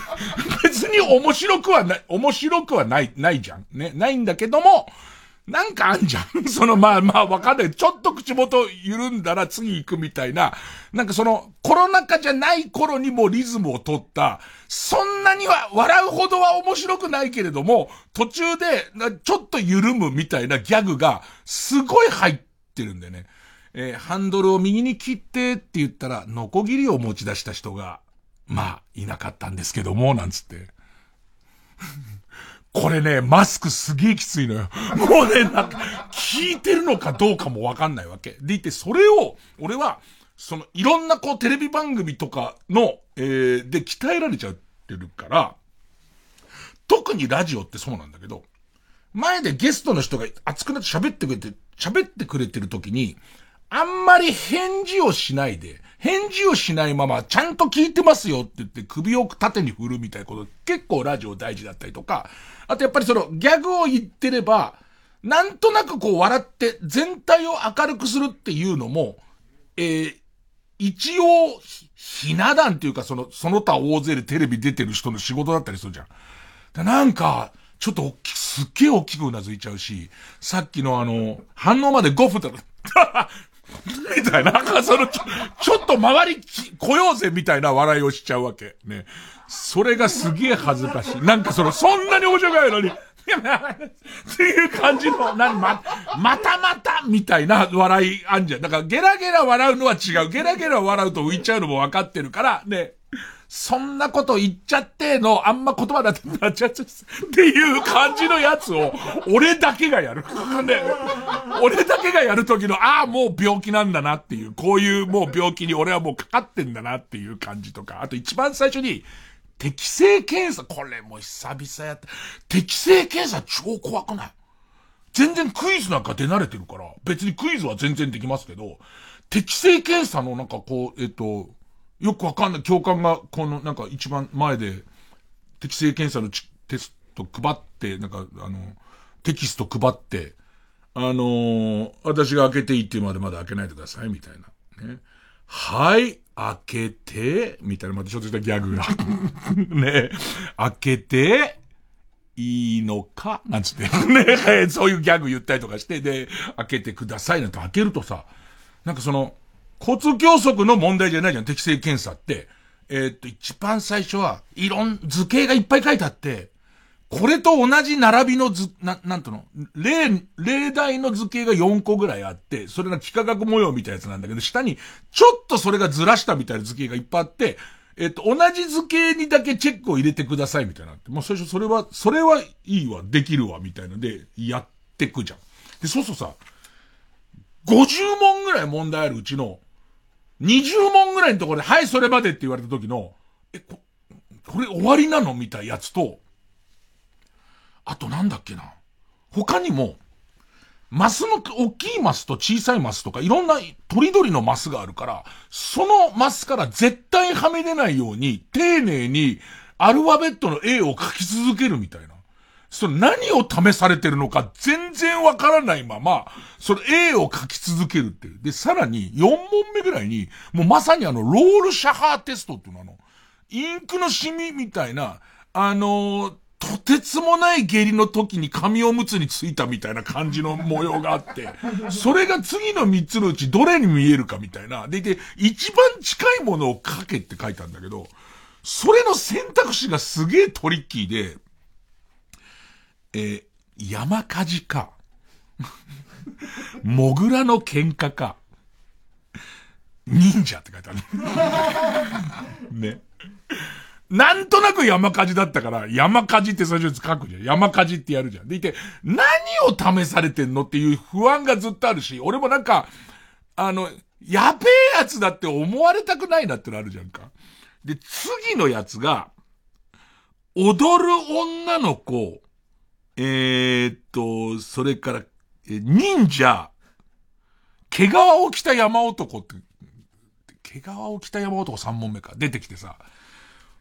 別に面白くはない、面白くはない、ないじゃん。ね、ないんだけども、なんかあんじゃん。その、まあまあわかんない。ちょっと口元緩んだら次行くみたいな。なんかその、コロナ禍じゃない頃にもリズムを取った、そんなには笑うほどは面白くないけれども、途中で、ちょっと緩むみたいなギャグが、すごい入ってるんだよね。えーハンドルを右に切ってって言ったら、ノコギリを持ち出した人が、まあ、いなかったんですけども、なんつって。これね、マスクすげえきついのよ。もうね、なんか、聞いてるのかどうかもわかんないわけ。でいて、それを、俺は、その、いろんなこう、テレビ番組とかの、えー、で鍛えられちゃってるから、特にラジオってそうなんだけど、前でゲストの人が熱くなって喋ってくれて、喋ってくれてる時に、あんまり返事をしないで、返事をしないまま、ちゃんと聞いてますよって言って首を縦に振るみたいなこと、結構ラジオ大事だったりとか、あとやっぱりそのギャグを言ってれば、なんとなくこう笑って全体を明るくするっていうのも、えー一応、ひな壇っていうかその、その他大勢でテレビ出てる人の仕事だったりするじゃん。でなんか、ちょっと大き、すっげえ大きくうなずいちゃうし、さっきのあの、反応まで5分だった。みたいな、なんかその、ちょ、ちょっと周り来ようぜみたいな笑いをしちゃうわけ。ね。それがすげえ恥ずかしい。なんかその、そんなに面白くないのに、っていう感じの、なに、ま、またまたみたいな笑いあんじゃん。だからゲラゲラ笑うのは違う。ゲラゲラ笑うと浮いちゃうのもわかってるから、ね。そんなこと言っちゃっての、あんま言葉だってなっちゃっっていう感じのやつを、俺だけがやる。ね、俺だけがやる時の、ああ、もう病気なんだなっていう、こういうもう病気に俺はもうかかってんだなっていう感じとか、あと一番最初に、適正検査、これも久々やった。適正検査超怖くない？全然クイズなんか出慣れてるから、別にクイズは全然できますけど、適正検査のなんかこう、えっと、よくわかんない教官がこのなんか一番前で適正検査のテスト配って、なんかあの、テキスト配って、あのー私が開けていいっていうまでまだ開けないでください、みたいな。ね。はい、開けて、みたいな、またちょっとしたギャグが。ね。開けて、いいのかなんつって。ね。そういうギャグ言ったりとかして、で、開けてくださいなんて開けるとさ、なんかその、交通教則の問題じゃないじゃん、適正検査って。えっと、一番最初は、いろん、図形がいっぱい書いてあって、これと同じ並びの図、な、なんとの、例、例題の図形が4個ぐらいあって、それが幾何学模様みたいなやつなんだけど、下に、ちょっとそれがずらしたみたいな図形がいっぱいあって、えっと、同じ図形にだけチェックを入れてくださいみたいな。もう最初それは、それはいいわ、できるわ、みたいので、やってくじゃん。で、そうそうさ、50問ぐらい問題あるうちの、20問ぐらいのところで、はい、それまでって言われた時の、え、こ、これ終わりなのみたいなやつと、あとなんだっけな。他にも、マスの、大きいマスと小さいマスとか、いろんな、とりどりのマスがあるから、そのマスから絶対はみ出ないように、丁寧に、アルファベットの A を書き続けるみたいな。その何を試されてるのか全然わからないまま、その A を書き続けるっていう。で、さらに4問目ぐらいに、もうまさにあの、ロールシャハーテストっていうのあの、インクのシミみたいな、あのーとてつもない下痢の時に紙おむつについたみたいな感じの模様があって、それが次の3つのうちどれに見えるかみたいな。で、で、一番近いものを書けって書いたんだけど、それの選択肢がすげえトリッキーで、えー山火事か、モグラの喧嘩か、忍者って書いてある。ね。なんとなく山火事だったから、山火事って最初に書くじゃん。山火事ってやるじゃん。でいて、何を試されてんのっていう不安がずっとあるし、俺もなんか、あの、やべえやつだって思われたくないなってのあるじゃんか。で、次のやつが、踊る女の子、えー、っと、それから、え忍者、毛皮を着た山男って、毛皮を着た山男3問目か、出てきてさ、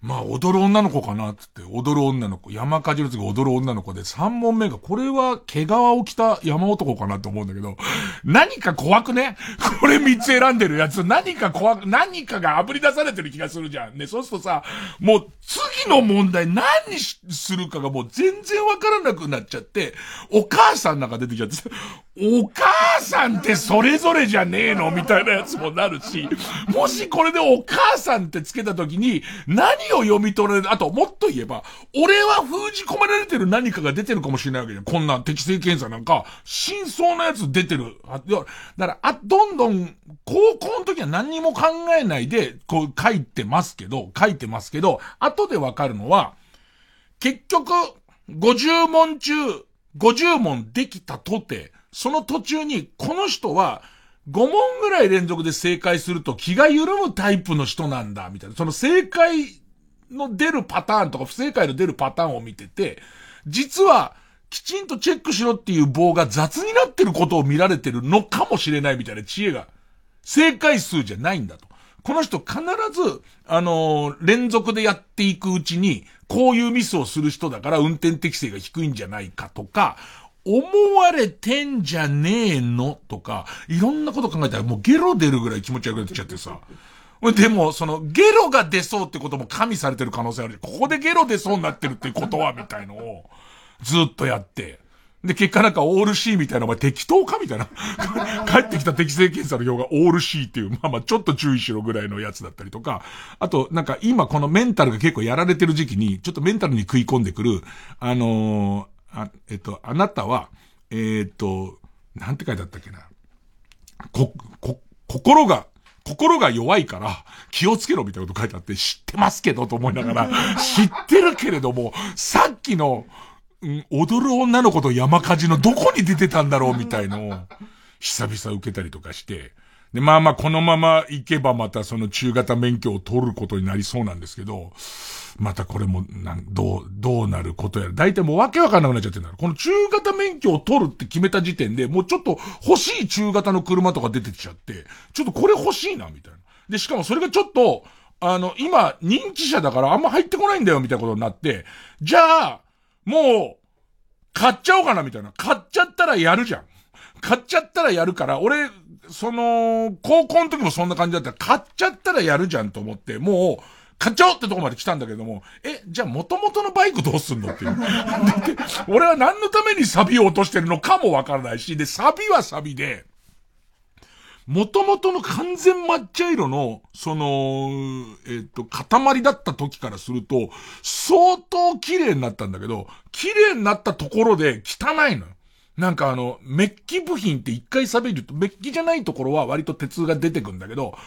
まあ、踊る女の子かなってって、踊る女の子、山火事の次踊る女の子で、3問目が、これは毛皮を着た山男かなって思うんだけど、何か怖くね？これ3つ選んでるやつ、何か怖く、何かが炙り出されてる気がするじゃん。ね、そうするとさ、もう、次の問題何するかがもう全然わからなくなっちゃって、お母さんなんか出てきちゃって、お母さんってそれぞれじゃねえの？みたいなやつもなるし、もしこれでお母さんってつけた時に、何を読み取れる、あともっと言えば、俺は封じ込められてる何かが出てるかもしれないわけじゃん。こんな適正検査なんか、真相のやつ出てる。あだから、あ、どんどん、高校の時は何にも考えないで、こう書いてますけど、書いてますけど、後でわかるのは、結局、50問中、50問できたとて、その途中に、この人は、5問ぐらい連続で正解すると気が緩むタイプの人なんだ、みたいな。その正解の出るパターンとか不正解の出るパターンを見てて、実は、きちんとチェックしろっていう棒が雑になってることを見られてるのかもしれないみたいな知恵が、正解数じゃないんだと。この人必ず、あのー、連続でやっていくうちに、こういうミスをする人だから運転適性が低いんじゃないかとか、思われてんじゃねえのとか、いろんなこと考えたらもうゲロ出るぐらい気持ち悪くなっちゃってさ。でも、その、ゲロが出そうってことも加味されてる可能性ある。ここでゲロ出そうになってるってことは、みたいのを、ずっとやって。で、結果なんかオール C みたいな、お前適当かみたいな。帰ってきた適正検査の表がオール C っていう、まあまあちょっと注意しろぐらいのやつだったりとか、あと、なんか今このメンタルが結構やられてる時期に、ちょっとメンタルに食い込んでくる、あのー、あ、えっと、あなたは、えー、っと、なんて書いてあったっけな。こ、こ、心が、心が弱いから気をつけろみたいなこと書いてあって知ってますけどと思いながら、知ってるけれども、さっきの、うん、踊る女の子と山火事のどこに出てたんだろうみたいのを、久々受けたりとかして、で、まあまあこのまま行けばまたその中型免許を取ることになりそうなんですけど、またこれも、なん、どう、どうなることやら。大体もうわけわかんなくなっちゃってるんだこの中型免許を取るって決めた時点で、もうちょっと欲しい中型の車とか出てきちゃって、ちょっとこれ欲しいな、みたいな。で、しかもそれがちょっと、あの、今、人気車だからあんま入ってこないんだよ、みたいなことになって、じゃあ、もう、買っちゃおうかな、みたいな。買っちゃったらやるじゃん。買っちゃったらやるから、俺、その、高校の時もそんな感じだったら、買っちゃったらやるじゃんと思って、もう、買っちゃおうってとこまで来たんだけども、え、じゃあ元々のバイクどうすんのっていう。俺は何のためにサビを落としてるのかもわからないし、で、サビはサビで、元々の完全抹茶色の、その、えっ、と、塊だった時からすると、相当綺麗になったんだけど、綺麗になったところで汚いの。なんかあの、メッキ部品って一回錆びると、メッキじゃないところは割と鉄が出てくんだけど、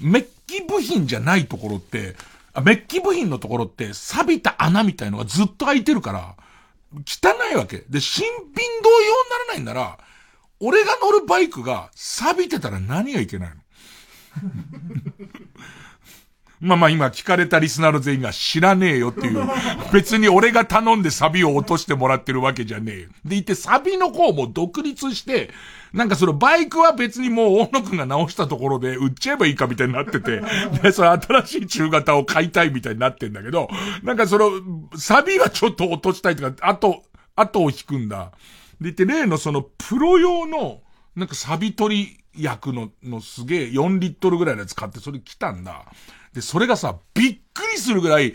メッキ部品じゃないところって、メッキ部品のところって錆びた穴みたいのがずっと開いてるから、汚いわけ。で、新品同様にならないんなら、俺が乗るバイクが錆びてたら何がいけないの？まあまあ今聞かれたリスナーの全員が知らねえよっていう。別に俺が頼んでサビを落としてもらってるわけじゃねえよ。でいてサビの方も独立して、なんかそのバイクは別にもう大野くんが直したところで売っちゃえばいいかみたいになってて、で、その新しい中型を買いたいみたいになってんだけど、なんかその、サビはちょっと落としたいとか、あと、後を引くんだ。でいて例のそのプロ用の、なんかサビ取り薬の、のすげえ4リットルぐらいのやつ買ってそれ来たんだ。で、それがさ、びっくりするぐらい、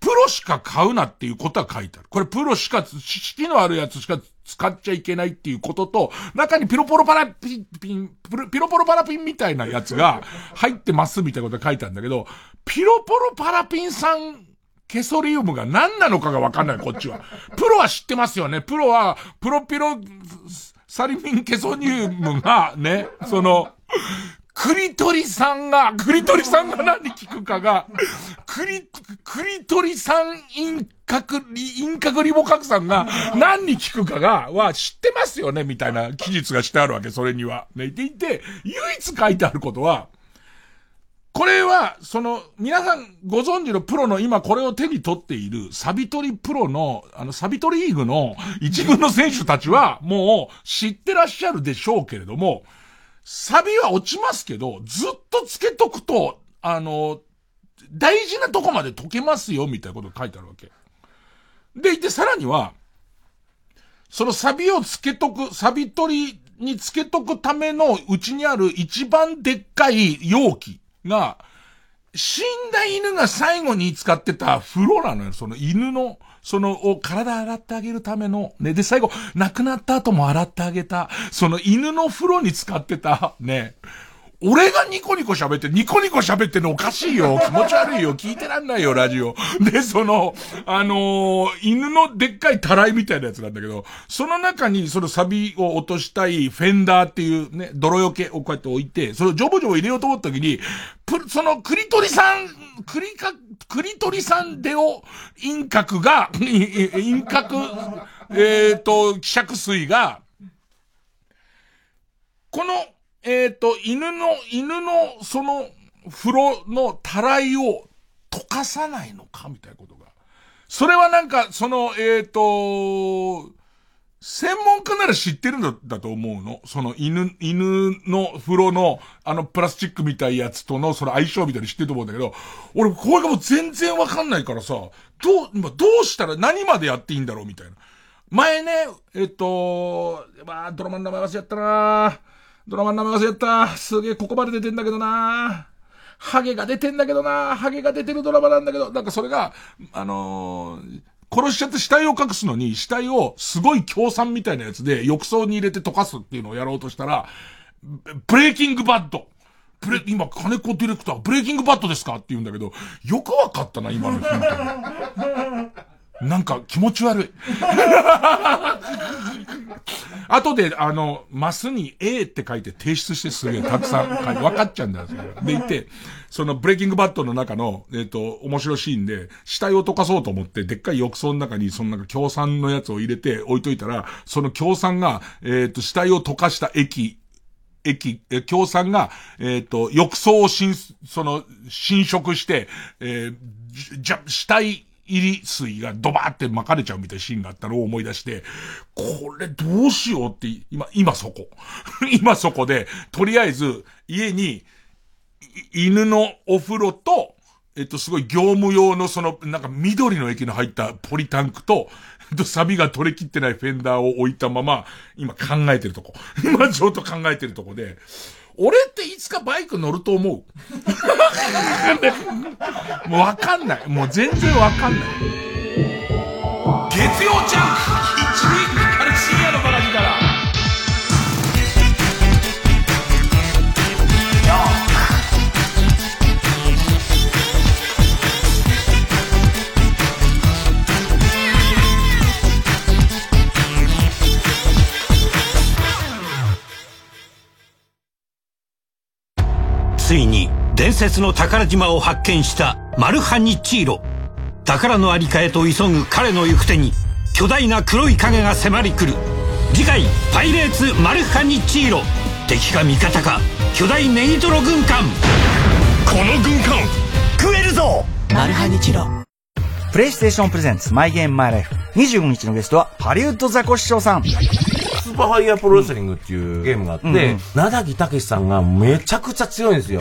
プロしか買うなっていうことは書いてある。これプロしか、知識のあるやつしか使っちゃいけないっていうことと、中にピロポロパラピン、ピン、ピロポロパラピンみたいなやつが 入ってますみたいなことが書いてあるんだけど、ピロポロパラピン酸ケソリウムが何なのかがわかんない、こっちは。プロは知ってますよね。プロは、プロピロサリミンケソニウムがね、その、クリトリさんが、クリトリさんが何に聞くかが、クリ、クリトリさん陰角、陰角リボ核さんが何に聞くかが、は知ってますよねみたいな記述がしてあるわけ、それには。ね、でいて、唯一書いてあることは、これは、その、皆さんご存知のプロの今これを手に取っているサビトリプロの、あの、サビトリーグの一軍の選手たちは、もう知ってらっしゃるでしょうけれども、サビは落ちますけど、ずっとつけとくと、あの、大事なとこまで解けますよ、みたいなこと書いてあるわけ。でいて、さらには、そのサビをつけとく、サビ取りにつけとくためのうちにある一番でっかい容器が、死んだ犬が最後に使ってた風呂なのよ。その犬の、その、を体洗ってあげるための、ね。で、最後、亡くなった後も洗ってあげた、その犬の風呂に使ってた、ね。俺がニコニコ喋って、ニコニコ喋ってのおかしいよ。気持ち悪いよ。聞いてらんないよ、ラジオ。で、その、あのー、犬のでっかいたらいみたいなやつなんだけど、その中にそのサビを落としたいフェンダーっていうね、泥よけをこうやって置いて、それをジョボジョボ入れようと思った時に、プそのクリトリさん、クリカ、クリトリさんデオ陰角が、陰角、えっ、ー、と、希釈水が、このえっ、ー、と、犬の、犬の、その、風呂のたらいを溶かさないのかみたいなことが。それはなんか、その、えっ、ー、と、専門家なら知ってるんだだと思うの。その犬、犬の風呂の、あのプラスチックみたいやつとの、その相性みたいに知ってると思うんだけど、俺、これがもう全然わかんないからさ、どう、今どうしたら何までやっていいんだろうみたいな。前ね、えっ、ー、と、まあ、ドラマの名前忘れちゃったなぁ。ドラマの名前忘れた。すげえここまで出てんだけどなハゲが出てんだけどなハゲが出てるドラマなんだけど、なんかそれが、あのー、殺しちゃって死体を隠すのに、死体をすごい強酸みたいなやつで浴槽に入れて溶かすっていうのをやろうとしたら、ブレイキングバッド。ブレ、今、金子ディレクター、ブレイキングバッドですかって言うんだけど、よくわかったな、今のヒント。なんか気持ち悪い。後で、あの、マスに A って書いて提出してすげえたくさん書いて、分かっちゃうんだよ、それ。でいて、そのブレイキングバットの中の、えっ、ー、と、面白いシーンで、死体を溶かそうと思って、でっかい浴槽の中に、そのなんか強酸のやつを入れて置いといたら、その強酸が、えっ、ー、と、死体を溶かした液、液、え、強酸が、えっ、ー、と、浴槽を侵、その、侵食して、えー、じゃ、死体、入り水がドバーって巻かれちゃうみたいなシーンがあったのを思い出して、これどうしようって、今、今そこ。今そこで、とりあえず、家に、犬のお風呂と、えっと、すごい業務用のその、なんか緑の液の入ったポリタンクと、えっと、サビが取れ切ってないフェンダーを置いたまま、今考えてるとこ。今ちょっと考えてるとこで、俺っていつかバイク乗ると思う もうわかんない。もう全然わかんない。月曜ジャンクついに伝説の宝島を発見したマルハニチーロ。宝のありかへと急ぐ彼の行く手に巨大な黒い影が迫り来る。次回「パイレーツマルハニチーロ」敵か味方か巨大ネギトロ軍艦。この軍艦食えるぞ！マルハニチロプレイステーションプレゼンツマイゲームマイライフ25日のゲストはハリウッドザコシショウさんスーパーファイヤープロレスリングっていうゲームがあって、名崎武さんがめちゃくちゃ強いんですよ。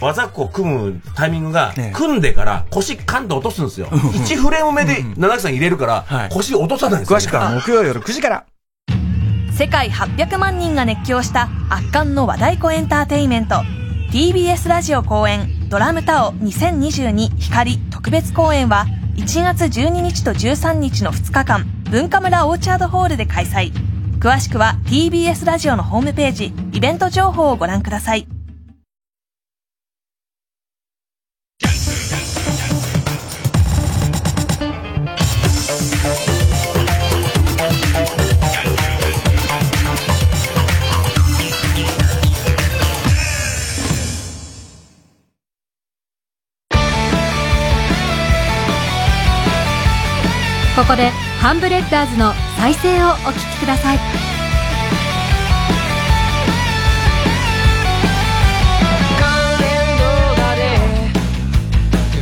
技こう組むタイミングが、組んでから腰カンと落とすんですよ。1フレーム目で名崎さん入れるから、腰落とさないんですよ、詳しくは木曜夜9時から。世界800万人が熱狂した圧巻の和太鼓エンターテインメント。TBS ラジオ公演 DRUM TAO 2022光特別公演は1月12日と13日の2日間文化村オーチャードホールで開催詳しくは TBS ラジオのホームページイベント情報をご覧ください。ここでハンブレッダーズの再生をお聞きください。関連動画で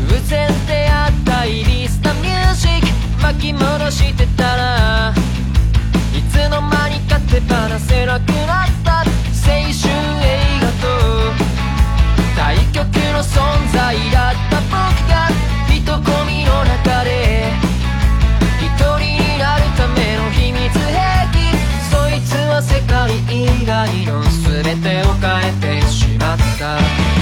偶然出会ったイリスタミュージック巻き戻してたら愛の全てを変えてしまった。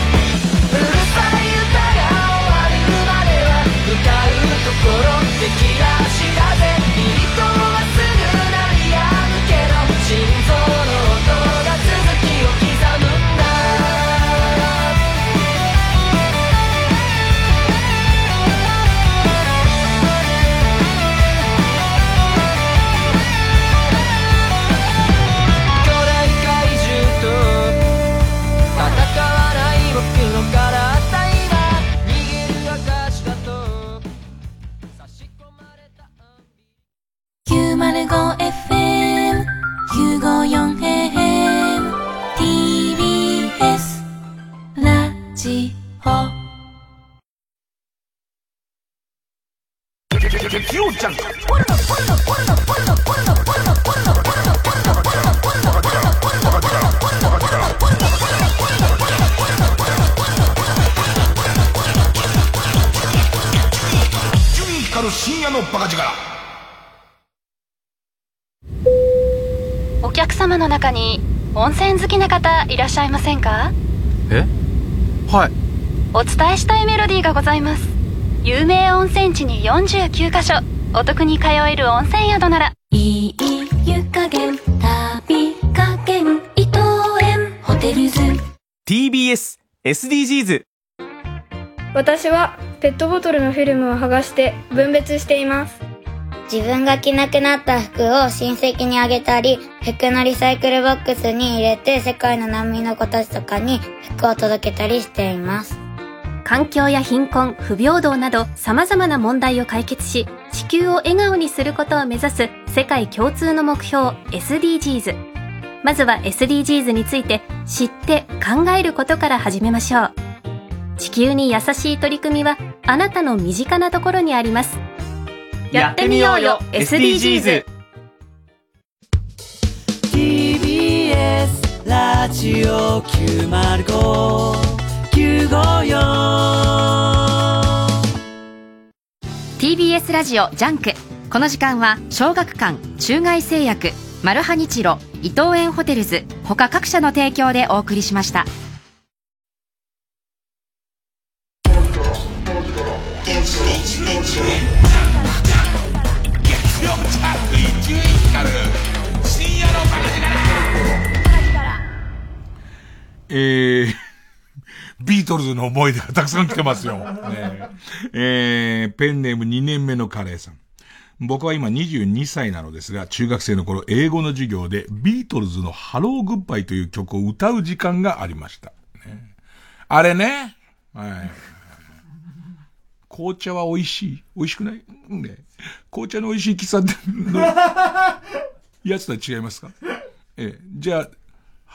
温泉好きな方いらっしゃいませんか？え？はい。お伝えしたいメロディーがございます。有名温泉地に49カ所。お得に通える温泉宿なら。いい湯加減旅加減伊藤園。ホテルズ。TBS SDGs 私はペットボトルのフィルムを剥がして分別しています自分が着なくなった服を親戚にあげたり、服のリサイクルボックスに入れて世界の難民の子たちとかに服を届けたりしています。環境や貧困、不平等など様々な問題を解決し、地球を笑顔にすることを目指す世界共通の目標 SDGs。まずは SDGs について知って考えることから始めましょう。地球に優しい取り組みはあなたの身近なところにあります。やってみようよ SDGs! TBS ラジオ905954 TBS ラジオ JUNK。この時間は小学館、中外製薬、マルハニチロ、伊藤園ホテルズ、他各社の提供でお送りしました。月曜えー、ビートルズの思い出がたくさん来てますよ。ねえー、ペンネーム2年目のカレーさん。僕は今22歳なのですが、中学生の頃英語の授業でビートルズのハローグッバイという曲を歌う時間がありました。ねあれね、はい。紅茶は美味しい美味しくない？ね。紅茶の美味しい喫茶店のやつとは違いますか？ええ、じゃあ、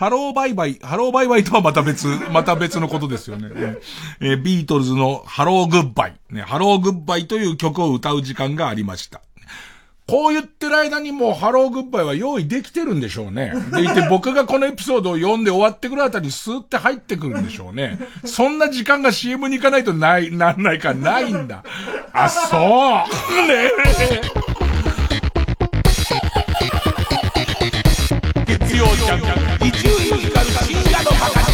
ハローバイバイ、ハローバイバイとはまた別、また別のことですよね。ええビートルズのハローグッバイ、ね、ハローグッバイという曲を歌う時間がありました。こう言ってる間にもうハローグッバイは用意できてるんでしょうね。でいて僕がこのエピソードを読んで終わってくるあたりスーって入ってくるんでしょうね。そんな時間が CM に行かないとない、なんないかないんだ。あ、そう。ねえ。曜ジャンク、伊集院光る深夜のバカ力。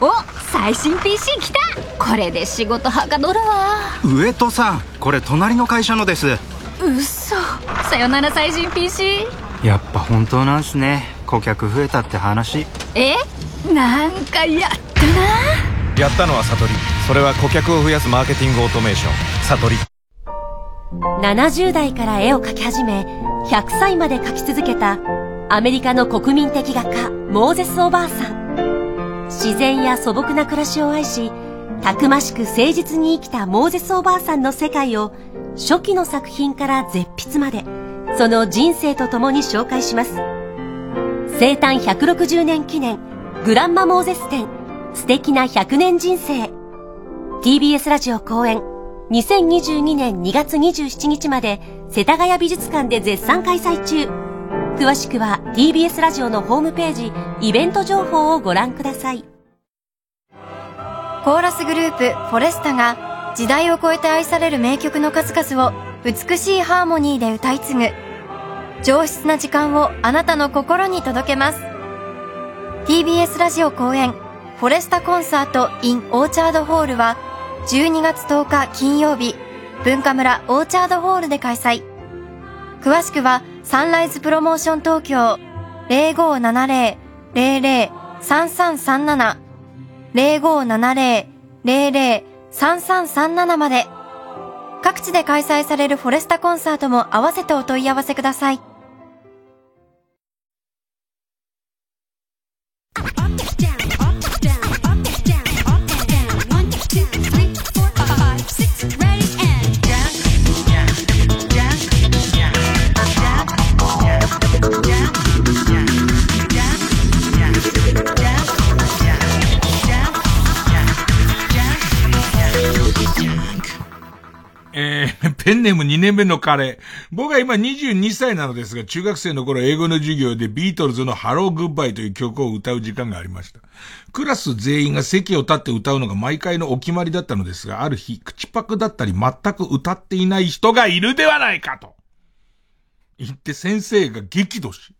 お最新 PC 来た。これで仕事はかどるわ。上戸さんこれ隣の会社のです。うっそさよなら最新 PC やっぱ本当なんすね。顧客増えたって話。え？なんかやったなやったのは悟りそれは顧客を増やすマーケティングオートメーション。悟り70代から絵を描き始め100歳まで描き続けたアメリカの国民的画家モーゼスおばあさん。自然や素朴な暮らしを愛したくましく誠実に生きたモーゼスおばあさんの世界を初期の作品から絶筆までその人生とともに紹介します。生誕160年記念グランマモーゼス展。素敵な100年人生。TBS ラジオ公演。2022年2月27日まで世田谷美術館で絶賛開催中。詳しくは TBS ラジオのホームページイベント情報をご覧ください。コーラスグループフォレスタが時代を超えて愛される名曲の数々を美しいハーモニーで歌い継ぐ。上質な時間をあなたの心に届けます。TBS ラジオ公演。フォレスタコンサート in オーチャードホールは12月10日金曜日文化村オーチャードホールで開催詳しくはサンライズプロモーション東京0570-00-3337 0570-00-3337まで各地で開催されるフォレスタコンサートも合わせてお問い合わせください。ペンネーム2年目の彼。僕は今22歳なのですが、中学生の頃英語の授業でビートルズのハローグッバイという曲を歌う時間がありました。クラス全員が席を立って歌うのが毎回のお決まりだったのですが、ある日、口パクだったり全く歌っていない人がいるではないかと。言って先生が激怒し、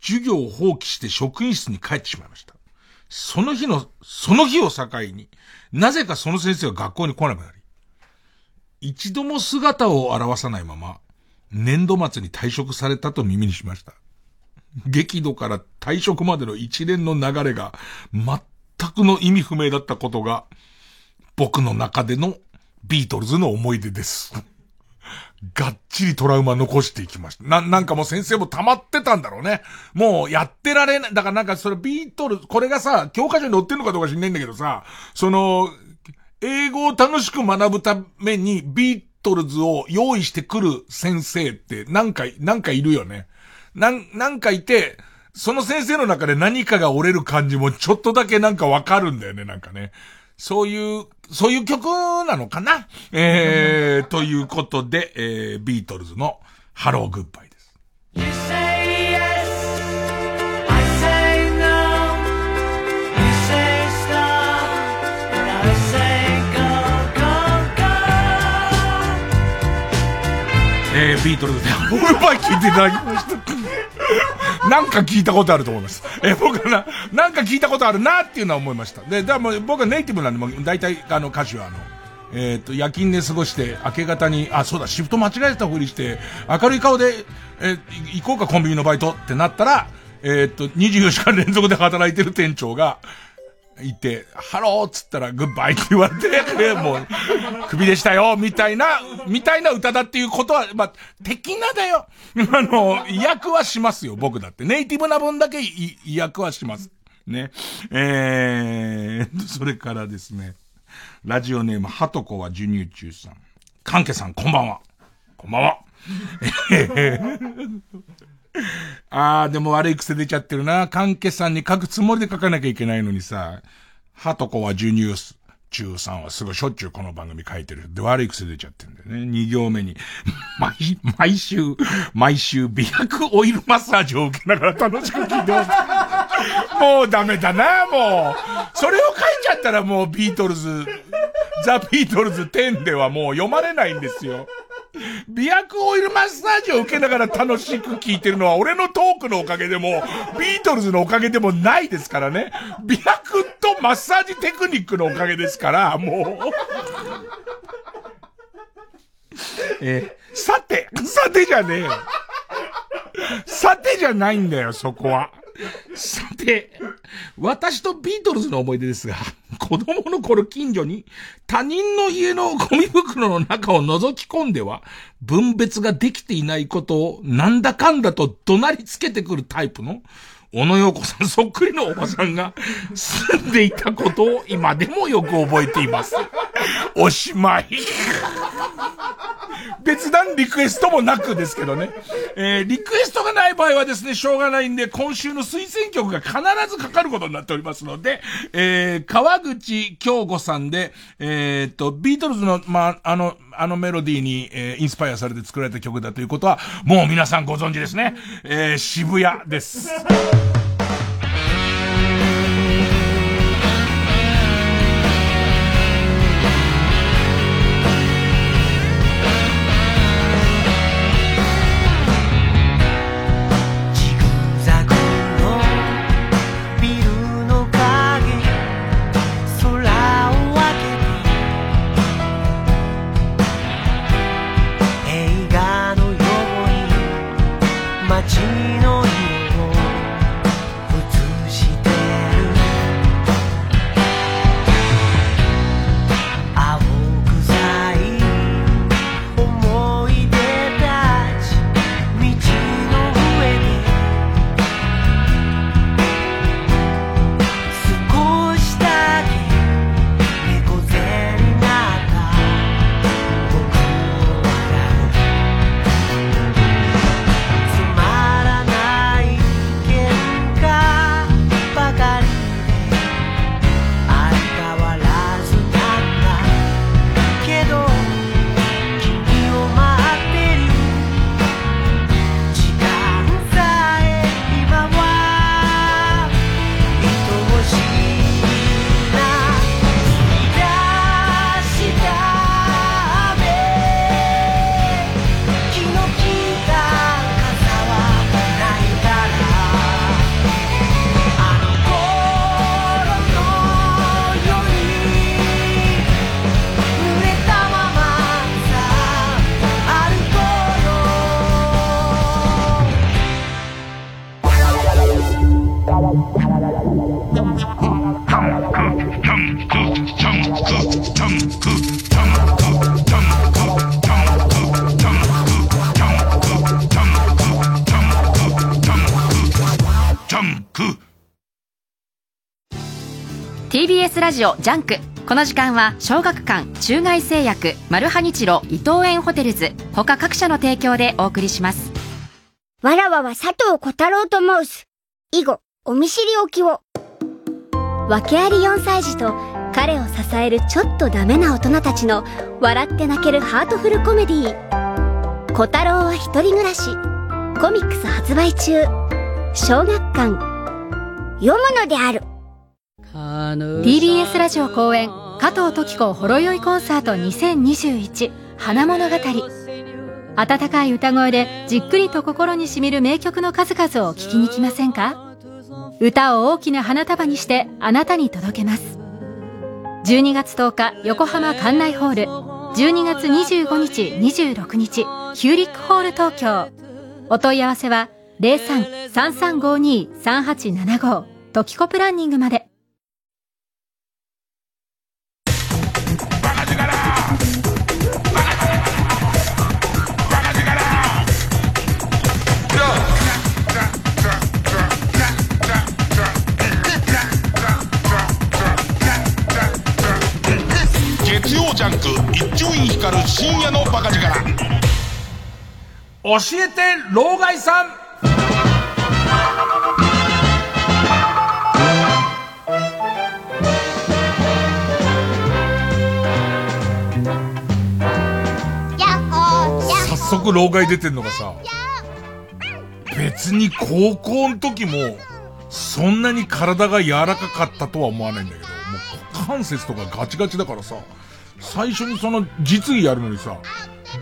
授業を放棄して職員室に帰ってしまいました。その日の、その日を境に、なぜかその先生が学校に来なくなり、一度も姿を現さないまま、年度末に退職されたと耳にしました。激怒から退職までの一連の流れが全くの意味不明だったことが、僕の中でのビートルズの思い出です。がっちりトラウマ残していきました。な、なんかもう先生も溜まってたんだろうね。もうやってられない。だからなんかそれビートルズ、これがさ、教科書に載ってんのかどうか知んないんだけどさ、その、英語を楽しく学ぶためにビートルズを用意してくる先生ってなんか、なんかいるよね。なん、なんかいて、その先生の中で何かが折れる感じもちょっとだけなんかわかるんだよね、なんかね。そういう、そういう曲なのかな？えー、ということで、えー、ビートルズのハローグッバイえー、ビートルズで、ハローグッバイ聞いていただきました。なんか聞いたことあると思います。えー、僕はな、なんか聞いたことあるなっていうのは思いました。で、だから僕はネイティブなんで、もう大体、あの、歌詞はあの、えっ、と、夜勤で過ごして、明け方に、あ、そうだ、シフト間違えたふりして、明るい顔で、えー行こうかコンビニのバイトってなったら、えっ、と、24時間連続で働いてる店長が、いて、ハローっつったらグッバイって言われて、もう、クビでしたよ、みたいな、みたいな歌だっていうことは、まあ、的なだよ。あの、意訳はしますよ、僕だって。ネイティブな分だけ意訳はします。ね。えー、それからですね、ラジオネーム、はとこは授乳中さん。かんけさん、こんばんは。こんばんは。あー、でも悪い癖出ちゃってるな。関係さんに書くつもりで書かなきゃいけないのにさ、はとこは授乳す中さんはすごいしょっちゅうこの番組書いてる。で、悪い癖出ちゃってるんだよね。二行目に。毎、毎週、毎週美白オイルマッサージを受けながら楽しく聞いてます。もうダメだな、もう。それを書いちゃったらもうビートルズ、ザ・ビートルズ10ではもう読まれないんですよ。美白オイルマッサージを受けながら楽しく聞いてるのは俺のトークのおかげでも、ビートルズのおかげでもないですからね。美白とマッサージテクニックのおかげですから、からもう。えーさて、さてじゃねえよ。さてじゃないんだよ、そこは。さて、私とビートルズの思い出ですが、子供の頃近所に他人の家のゴミ袋の中を覗き込んでは分別ができていないことをなんだかんだと怒鳴りつけてくるタイプの小野洋子さんそっくりのおばさんが住んでいたことを今でもよく覚えています。おしまい。別段リクエストもなくですけどね。えー、リクエストがない場合はですね、しょうがないんで、今週の推薦曲が必ずかかることになっておりますので、えー、川口京子さんで、えー、っと、ビートルズの、まあ、あの、あのメロディーに、えー、インスパイアされて作られた曲だということは、もう皆さんご存知ですね。えー、渋谷です。TBS ラジオジャンクこの時間は小学館中外製薬マルハニチロ伊藤園ホテルズ他各社の提供でお送りしますわらわは佐藤小太郎と申す。以後、お見知りおきを。訳あり4歳児と彼を支えるちょっとダメな大人たちの笑って泣けるハートフルコメディー。小太郎は一人暮らし。コミックス発売中。小学館。読むのである。TBS ラジオ公演加藤登紀子ほろ酔いコンサート2021花物語温かい歌声でじっくりと心にしみる名曲の数々を聴きに来ませんか？歌を大きな花束にしてあなたに届けます12月10日横浜館内ホール。12月25日26日ヒューリックホール東京。お問い合わせは03-3352-3875トキコプランニングまで。ジャンク一丁院光る深夜のバカ力。教えて老害さん。早速老害出てんのがさ別に高校の時もそんなに体が柔らかかったとは思わないんだけどもう股関節とかガチガチだからさ最初にその実技やるのにさ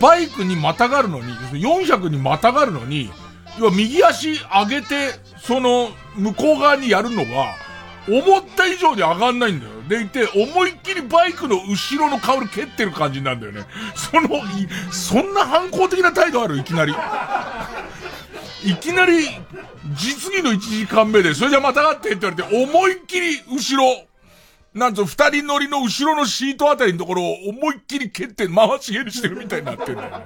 バイクにまたがるのに400にまたがるのに要は右足上げてその向こう側にやるのが思った以上に上がんないんだよ。でいて、思いっきりバイクの後ろのカウル蹴ってる感じなんだよね。その、そんな反抗的な態度ある？いきなり。いきなり、実技の1時間目で、それじゃまたがってって言われて、思いっきり後ろ、なんと二人乗りの後ろのシートあたりのところを思いっきり蹴って回し蹴りしてるみたいになってんだよね。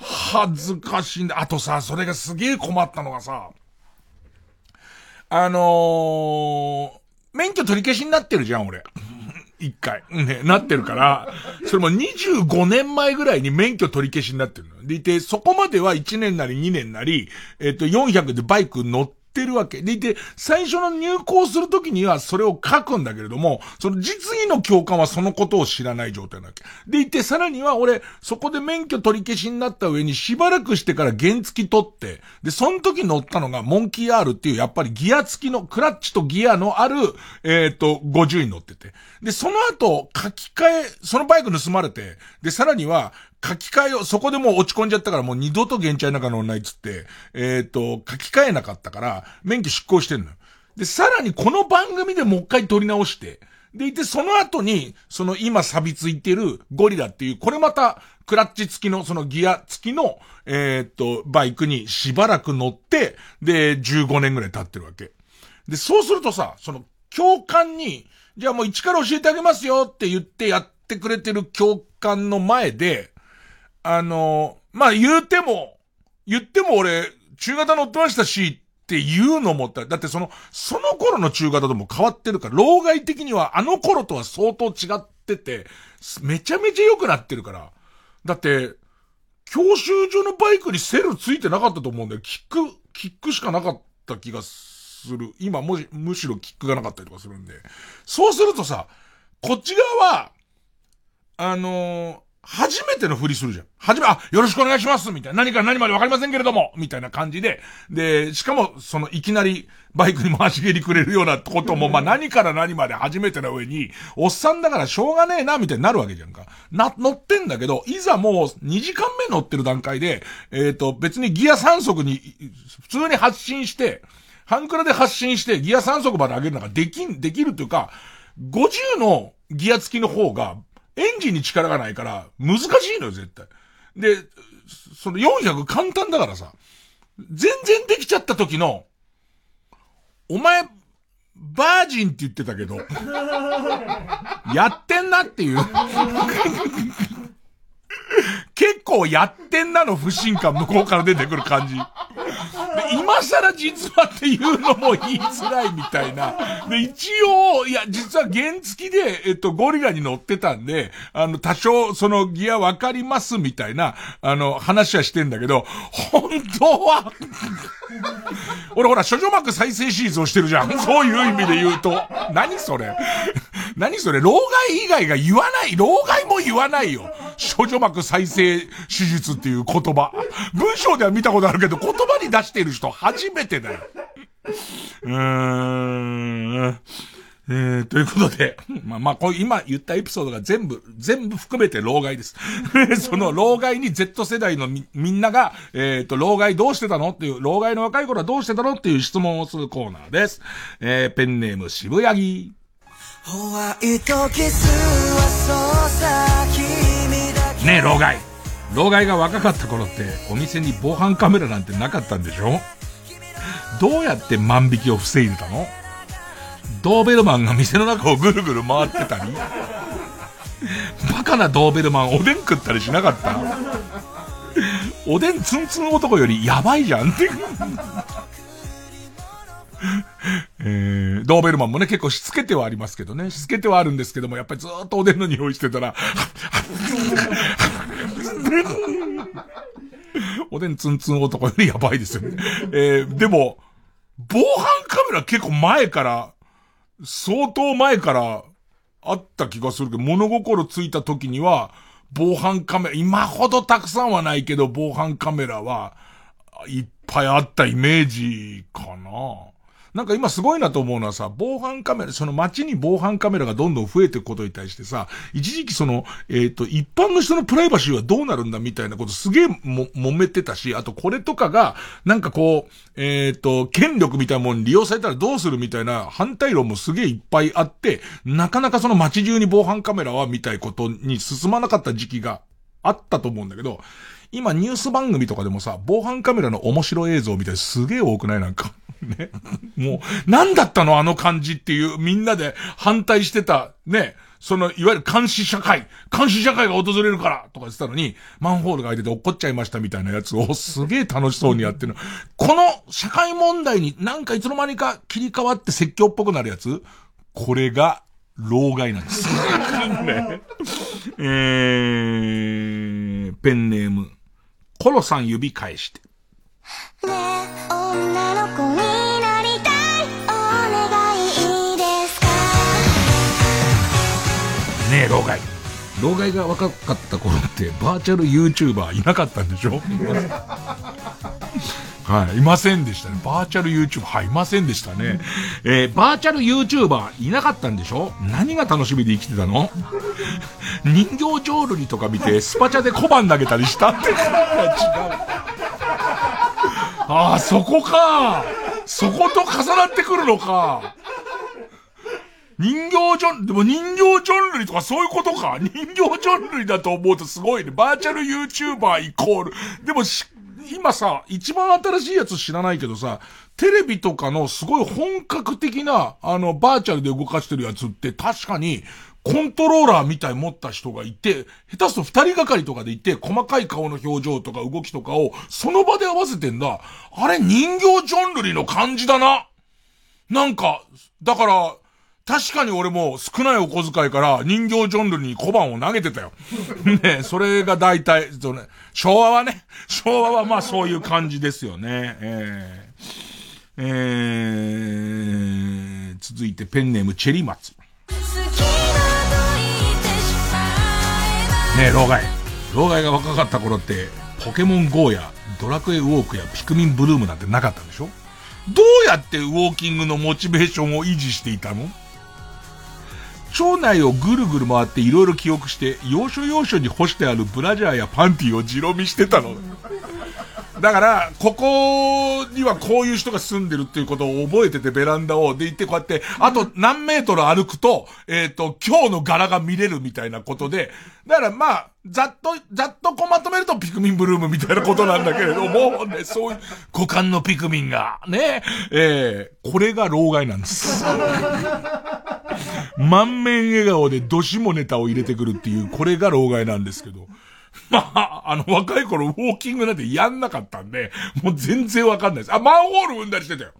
恥ずかしいんだ。あとさ、それがすげえ困ったのがさ、あのー、免許取り消しになってるじゃん、俺。一回。ね、なってるから、それも25年前ぐらいに免許取り消しになってるの。でいて、そこまでは1年なり2年なり、えっ、と、400でバイク乗って、ってるわけ。でいて、最初の入校するときにはそれを書くんだけれども、その実技の教官はそのことを知らない状態なわけ。でいて、さらには俺、そこで免許取り消しになった上にしばらくしてから原付き取って、で、その時乗ったのがモンキー R っていうやっぱりギア付きの、クラッチとギアのある、えっ、ー、と、50に乗ってて。で、その後、書き換え、そのバイク盗まれて、で、さらには、書き換えを、そこでもう落ち込んじゃったからもう二度と現地なんか乗んないっつって、えっ、ー、と、書き換えなかったから、免許執行してんのよ。で、さらにこの番組でもう一回撮り直して、でいて、その後に、その今錆びついてるゴリラっていう、これまた、クラッチ付きの、そのギア付きの、えー、っと、バイクにしばらく乗って、で、15年ぐらい経ってるわけ。で、そうするとさ、その、教官に、じゃあもう一から教えてあげますよって言ってやってくれてる教官の前で、あの、まあ、言うても、言っても俺、中型乗ってましたし、って言うのもった。だってその、その頃の中型とも変わってるから、老害的にはあの頃とは相当違ってて、めちゃめちゃ良くなってるから。だって、教習所のバイクにセルついてなかったと思うんだよ。キック、キックしかなかった気がする。今もし、むしろキックがなかったりとかするんで。そうするとさ、こっち側は、あのー、初めてのふりするじゃん。はじめ、あ、よろしくお願いしますみたいな。何から何までわかりませんけれどもみたいな感じで。で、しかも、その、いきなり、バイクに回し蹴りくれるようなことも、まあ、何から何まで初めての上に、おっさんだからしょうがねえな、みたいになるわけじゃんか。な、乗ってんだけど、いざもう、2時間目乗ってる段階で、えっ、ー、と、別にギア3速に、普通に発進して、ハンクラで発進して、ギア3速まで上げるのができん、できるというか、50のギア付きの方が、エンジンに力がないから、難しいのよ、絶対。で、その400簡単だからさ、全然できちゃった時の、お前、バージンって言ってたけど、やってんなっていう。結構やってんなの不信感向こうから出てくる感じ。今更実はっていうのも言いづらいみたいな。で、一応、いや、実は原付きで、えっと、ゴリラに乗ってたんで、あの、多少、そのギアわかりますみたいな、あの、話はしてんだけど、本当は俺ほら、処女膜再生手術をしてるじゃん。そういう意味で言うと。何それ？何それ？老害以外が言わない。老害も言わないよ。処女膜再生手術っていう言葉。文章では見たことあるけど、言葉に出してる人初めてだよ。うーん。えー、ということで、まあまあ、こう今言ったエピソードが全部、全部含めて老害です。その老害に Z 世代のみ、みんなが、えっ、ー、と、老害どうしてたのっていう、老害の若い頃はどうしてたのっていう質問をするコーナーです。えー、ペンネーム渋谷。ホワイトキスはそうさ、君。ねえ、老害。老害が若かった頃って、お店に防犯カメラなんてなかったんでしょ？どうやって万引きを防いでたの？ドーベルマンが店の中をぐるぐる回ってたり、バカなドーベルマンおでん食ったりしなかった？おでんツンツン男よりやばいじゃんって。えー、ドーベルマンもね、結構しつけてはありますけどね。しつけてはあるんですけども、やっぱりずっとおでんの匂いしてたら、おでんツンツン男よりやばいですよね。えー、でも、防犯カメラ結構前から、相当前からあった気がするけど、物心ついた時には、防犯カメラ、今ほどたくさんはないけど、防犯カメラはいっぱいあったイメージかな。なんか今すごいなと思うのはさ、防犯カメラ、その街に防犯カメラがどんどん増えていくことに対してさ、一時期その、えっ、ー、と、一般の人のプライバシーはどうなるんだみたいなことすげえも、揉めてたし、あとこれとかが、なんかこう、えっ、ー、と、権力みたいなものに利用されたらどうするみたいな反対論もすげえいっぱいあって、なかなかその街中に防犯カメラはみたいことに進まなかった時期があったと思うんだけど、今ニュース番組とかでもさ、防犯カメラの面白映像みたいすげえ多くない？なんか。ね。もう、なんだったの？あの感じっていう、みんなで反対してた、ね。その、いわゆる監視社会、監視社会が訪れるからとか言ってたのに、マンホールが開いてて落っこっちゃいましたみたいなやつをすげえ楽しそうにやってるの。この社会問題になんかいつの間にか切り替わって説教っぽくなるやつ？これが、老害なんです。ね、えー、ペンネーム、コロさん指返して。ね女の子になりたいお願いいいですか？ねえ、老害。老害が若かった頃ってバーチャル YouTuber いなかったんでしょ？はい、いませんでしたね。バーチャル YouTuber、はい、いませんでしたね。えー、バーチャル YouTuber いなかったんでしょ？何が楽しみで生きてたの？人形浄瑠璃とか見て、スパチャで小判投げたりしたって違う。ああ、そこか。そこと重なってくるのか。人形ジョン、でも人形ジョン類とかそういうことか。人形ジョン類だと思うとすごいね。バーチャル YouTuber イコール。でもし、今さ、一番新しいやつ知らないけどさ、テレビとかのすごい本格的な、あの、バーチャルで動かしてるやつって確かに、コントローラーみたい持った人がいて、下手すと二人がかりとかでいて、細かい顔の表情とか動きとかを、その場で合わせてんだ。あれ人形ジョンルリの感じだな。なんか、だから、確かに俺も少ないお小遣いから人形ジョンルに小判を投げてたよ。ねそれが大体、そね、昭和はね、昭和はまあそういう感じですよね。えー、えー、続いてペンネームチェリマツ。ねえ、老害。老害が若かった頃って、ポケモン GO やドラクエウォークやピクミンブルームなんてなかったでしょ？どうやってウォーキングのモチベーションを維持していたの？町内をぐるぐる回っていろいろ記憶して、要所要所に干してあるブラジャーやパンティをじろ見してたの。だから、ここにはこういう人が住んでるっていうことを覚えてて、ベランダを。で、行ってこうやって、あと何メートル歩くと、えっ、ー、と、今日の柄が見れるみたいなことで、だからまあ、ざっと、ざっとこうまとめるとピクミンブルームみたいなことなんだけれども、ね、そういう、股間のピクミンが、ね、えー、これが老害なんです。満面笑顔でどしもネタを入れてくるっていう、これが老害なんですけど。まあ、あの、若い頃ウォーキングなんてやんなかったんで、もう全然わかんないです。あ、マンホール踏んだりしてたよ。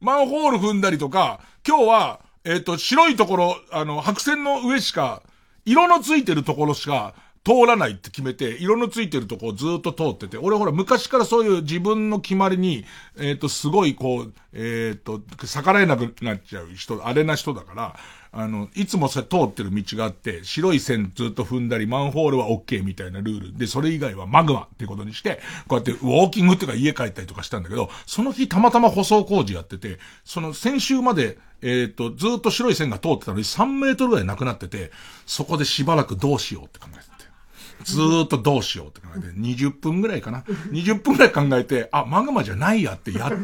マンホール踏んだりとか、今日は、えっ、ー、と、白いところ、あの、白線の上しか、色のついてるところしか、通らないって決めて、色のついてるとこをずっと通ってて、俺ほら昔からそういう自分の決まりに、えっ、ー、と、すごいこう、えっ、ー、と、逆らえなくなっちゃう人、あれな人だから、あの、いつもそれ通ってる道があって、白い線ずっと踏んだり、マンホールは OK みたいなルールで、それ以外はマグマってことにして、こうやってウォーキングっていうか家帰ったりとかしたんだけど、その日たまたま舗装工事やってて、その先週まで、えっ、ー、と、ずっと白い線が通ってたのに3メートルぐらいなくなってて、そこでしばらくどうしようって考えて。ずーっとどうしようって考えて、20分ぐらいかな。20分ぐらい考えて、あ、マグマじゃないやってやっと、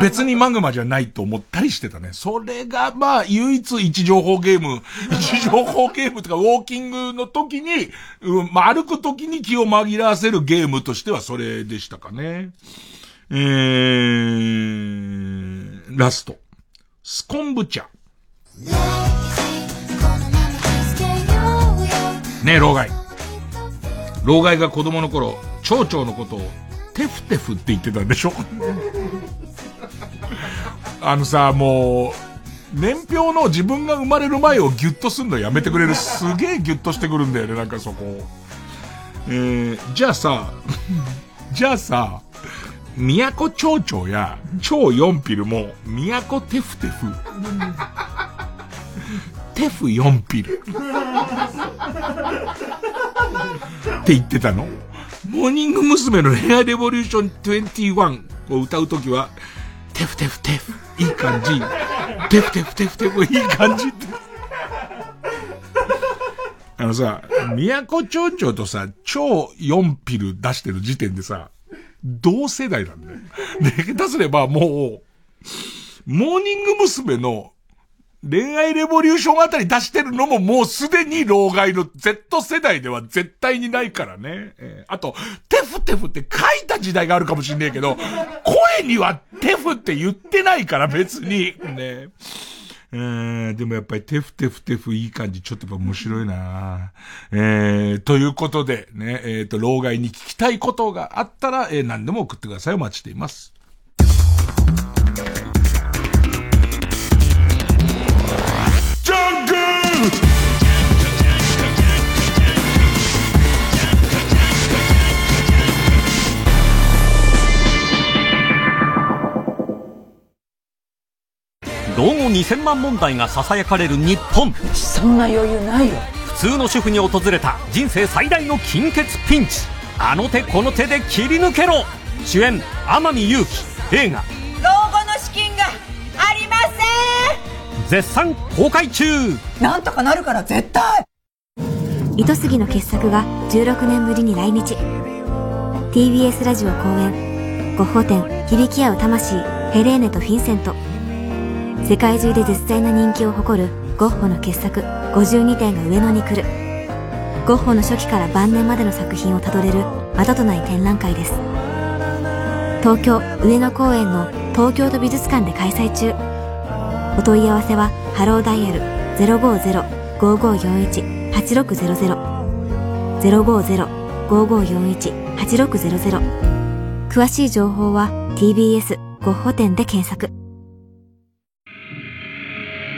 別にマグマじゃないと思ったりしてたね。それが、まあ、唯一位置情報ゲーム、位置情報ゲームとか、ウォーキングの時に、うん、まあ、歩く時に気を紛らわせるゲームとしてはそれでしたかね。えー、ラスト。スコンブ茶。ねえ、老害。老害が子供の頃、蝶々のことを、テフテフって言ってたんでしょ？あのさ、もう、年表の自分が生まれる前をギュッとすんのやめてくれる。すげえギュッとしてくるんだよね、なんかそこ。えー、じゃあさ、じゃあさ、都町長や超四ピルも都テフテフ。テフ4ピル。って言ってたのモーニング娘。のレアレボリューション21を歌うときは、テフテフテフ、いい感じ。テフテフテフテフ、いい感じって。あのさ、都町長とさ、超4ピル出してる時点でさ、同世代なんだよ。で、下手すればもう、モーニング娘。の恋愛レボリューションあたり出してるのももうすでに老害の Z 世代では絶対にないからね。えー、あと、テフテフって書いた時代があるかもしんねえけど、声にはテフって言ってないから別に。ね。えー、でもやっぱりテフテフテフいい感じ、ちょっとやっぱ面白いなえー、ということでね、えっ、ー、と、老害に聞きたいことがあったら、えー、何でも送ってください。お待ちしています。老後2000万問題が囁かれる日本。そんな余裕ないよ。普通の主婦に訪れた人生最大の金欠ピンチ。あの手この手で切り抜けろ。主演天海祐希。映画。老後の資金がありません。絶賛公開中。なんとかなるから絶対。糸杉の傑作が16年ぶりに来日。TBS ラジオ公演。ゴッホ展響き合う魂ヘレーネとフィンセント世界中で絶大な人気を誇るゴッホの傑作52点が上野に来る。ゴッホの初期から晩年までの作品をたどれるまたとない展覧会です。東京上野公園の東京都美術館で開催中。お問い合わせはハローダイヤル050-5541-8600 050-5541-8600詳しい情報は TBS ゴッホ展で検索。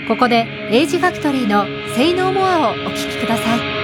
ここでエイジファクトリーの「性能モア」をお聴きください。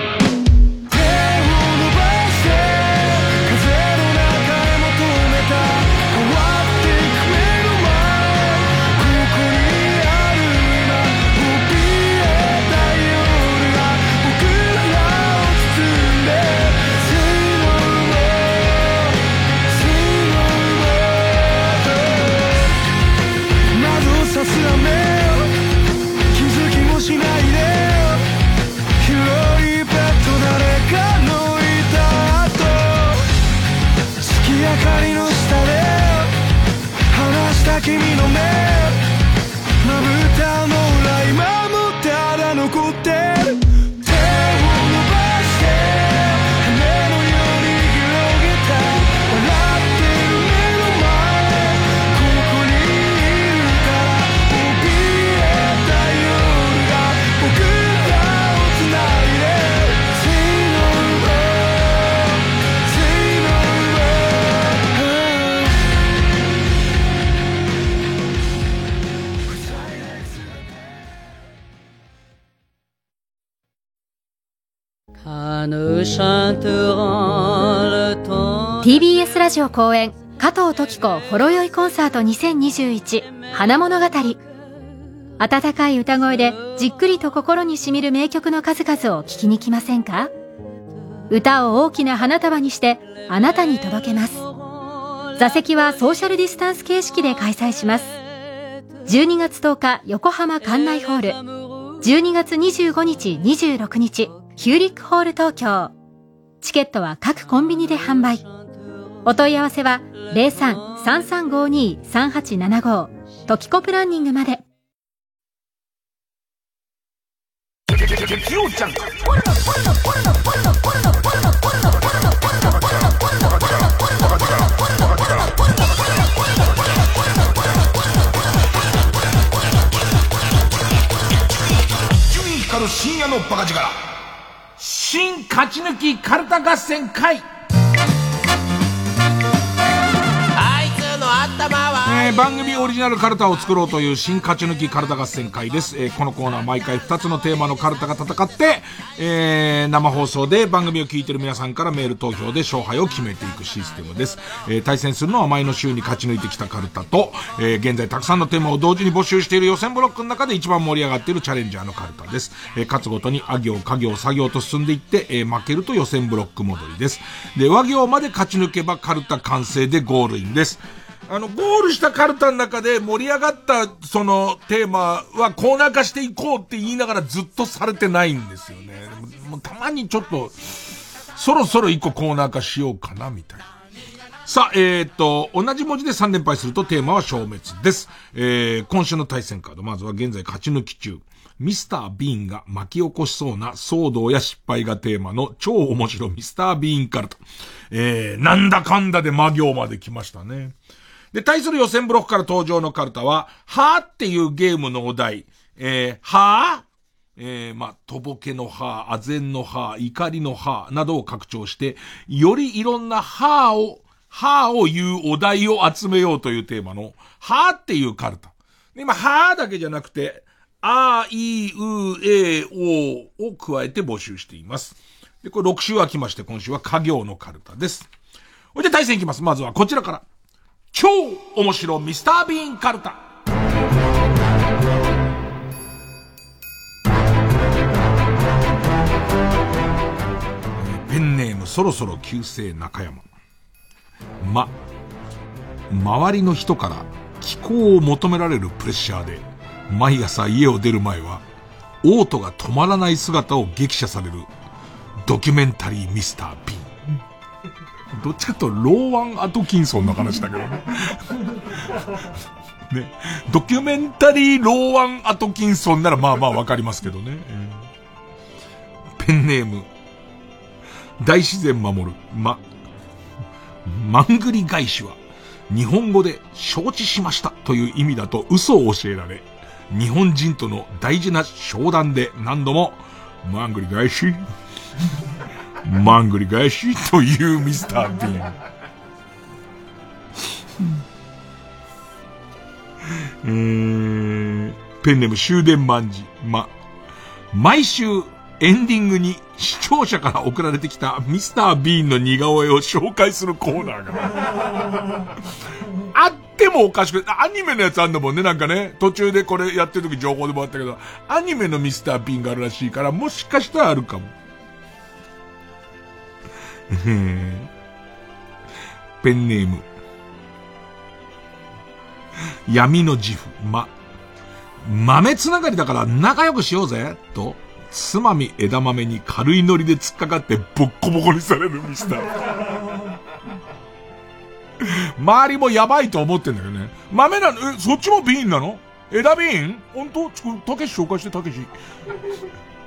TBS ラジオ公演加藤時子ほろ酔いコンサート2021花物語。温かい歌声でじっくりと心にしみる名曲の数々を聴きに来ませんか？歌を大きな花束にしてあなたに届けます。座席はソーシャルディスタンス形式で開催します。12月10日横浜館内ホール。12月25日26日ヒューリックホール東京。チケットは各コンビニで販売。お問い合わせは03-3352-3875トキコプランニングまで。深夜のバカ力。新勝ち抜きカルタ合戦会えー、番組オリジナルカルタを作ろうという新勝ち抜きカルタ合戦会です。えー、このコーナー毎回2つのテーマのカルタが戦って、えー、生放送で番組を聞いてる皆さんからメール投票で勝敗を決めていくシステムです。えー、対戦するのは前の週に勝ち抜いてきたカルタと、えー、現在たくさんのテーマを同時に募集している予選ブロックの中で一番盛り上がっているチャレンジャーのカルタです。えー、勝つごとにあ行、家行、作業と進んでいって、えー、負けると予選ブロック戻りです。で、和行まで勝ち抜けばカルタ完成でゴールインです。あの、ゴールしたカルタの中で盛り上がった、その、テーマはコーナー化していこうって言いながらずっとされてないんですよね。もうたまにちょっと、そろそろ一個コーナー化しようかな、みたいな。さあ、えー、と、同じ文字で3連敗するとテーマは消滅です。えー、今週の対戦カード、まずは現在勝ち抜き中。ミスター・ビーンが巻き起こしそうな騒動や失敗がテーマの超面白ミスター・ビーンカルタ。えー、なんだかんだで魔行まで来ましたね。で、対する予選ブロックから登場のカルタは、はーっていうゲームのお題、えー、はーえー、まあ、とぼけのはー、あぜんのはー、怒りのはーなどを拡張して、よりいろんなはーを、はーを言うお題を集めようというテーマの、はーっていうカルタ。で今、はーだけじゃなくて、あ、い、う、え、おを加えて募集しています。で、これ6週は来まして、今週は家業のカルタです。ほいで対戦いきます。まずはこちらから。超面白ミスタービーンカルタ。ペンネームそろそろ旧姓中山。ま、周りの人から気候を求められるプレッシャーで、毎朝家を出る前は、オートが止まらない姿を激写される、ドキュメンタリーミスター・ビーン。どっちかとローワン・アトキンソンの話だけどね。ね。ドキュメンタリー・ローワン・アトキンソンならまあまあわかりますけどね。ペンネーム、大自然守る、ま、マングリ返しは、日本語で承知しましたという意味だと嘘を教えられ、日本人との大事な商談で何度も、マングリ返し、マングリ返しというミスター・ビーン。えー、ペンネーム終電万事。ま、毎週エンディングに視聴者から送られてきたミスター・ビーンの似顔絵を紹介するコーナーが。あってもおかしくないアニメのやつあんだもんね、なんかね。途中でこれやってる時情報でもあったけど、アニメのミスター・ビーンがあるらしいから、もしかしたらあるかも。ペンネーム。闇の自負。ま、豆つながりだから仲良くしようぜ、と。つまみ枝豆に軽いノリで突っかかってボッコボコにされるミスター。周りもやばいと思ってんだけどね。豆なの、え、そっちもビーンなの？枝ビーン？本当、たけし紹介して、たけし。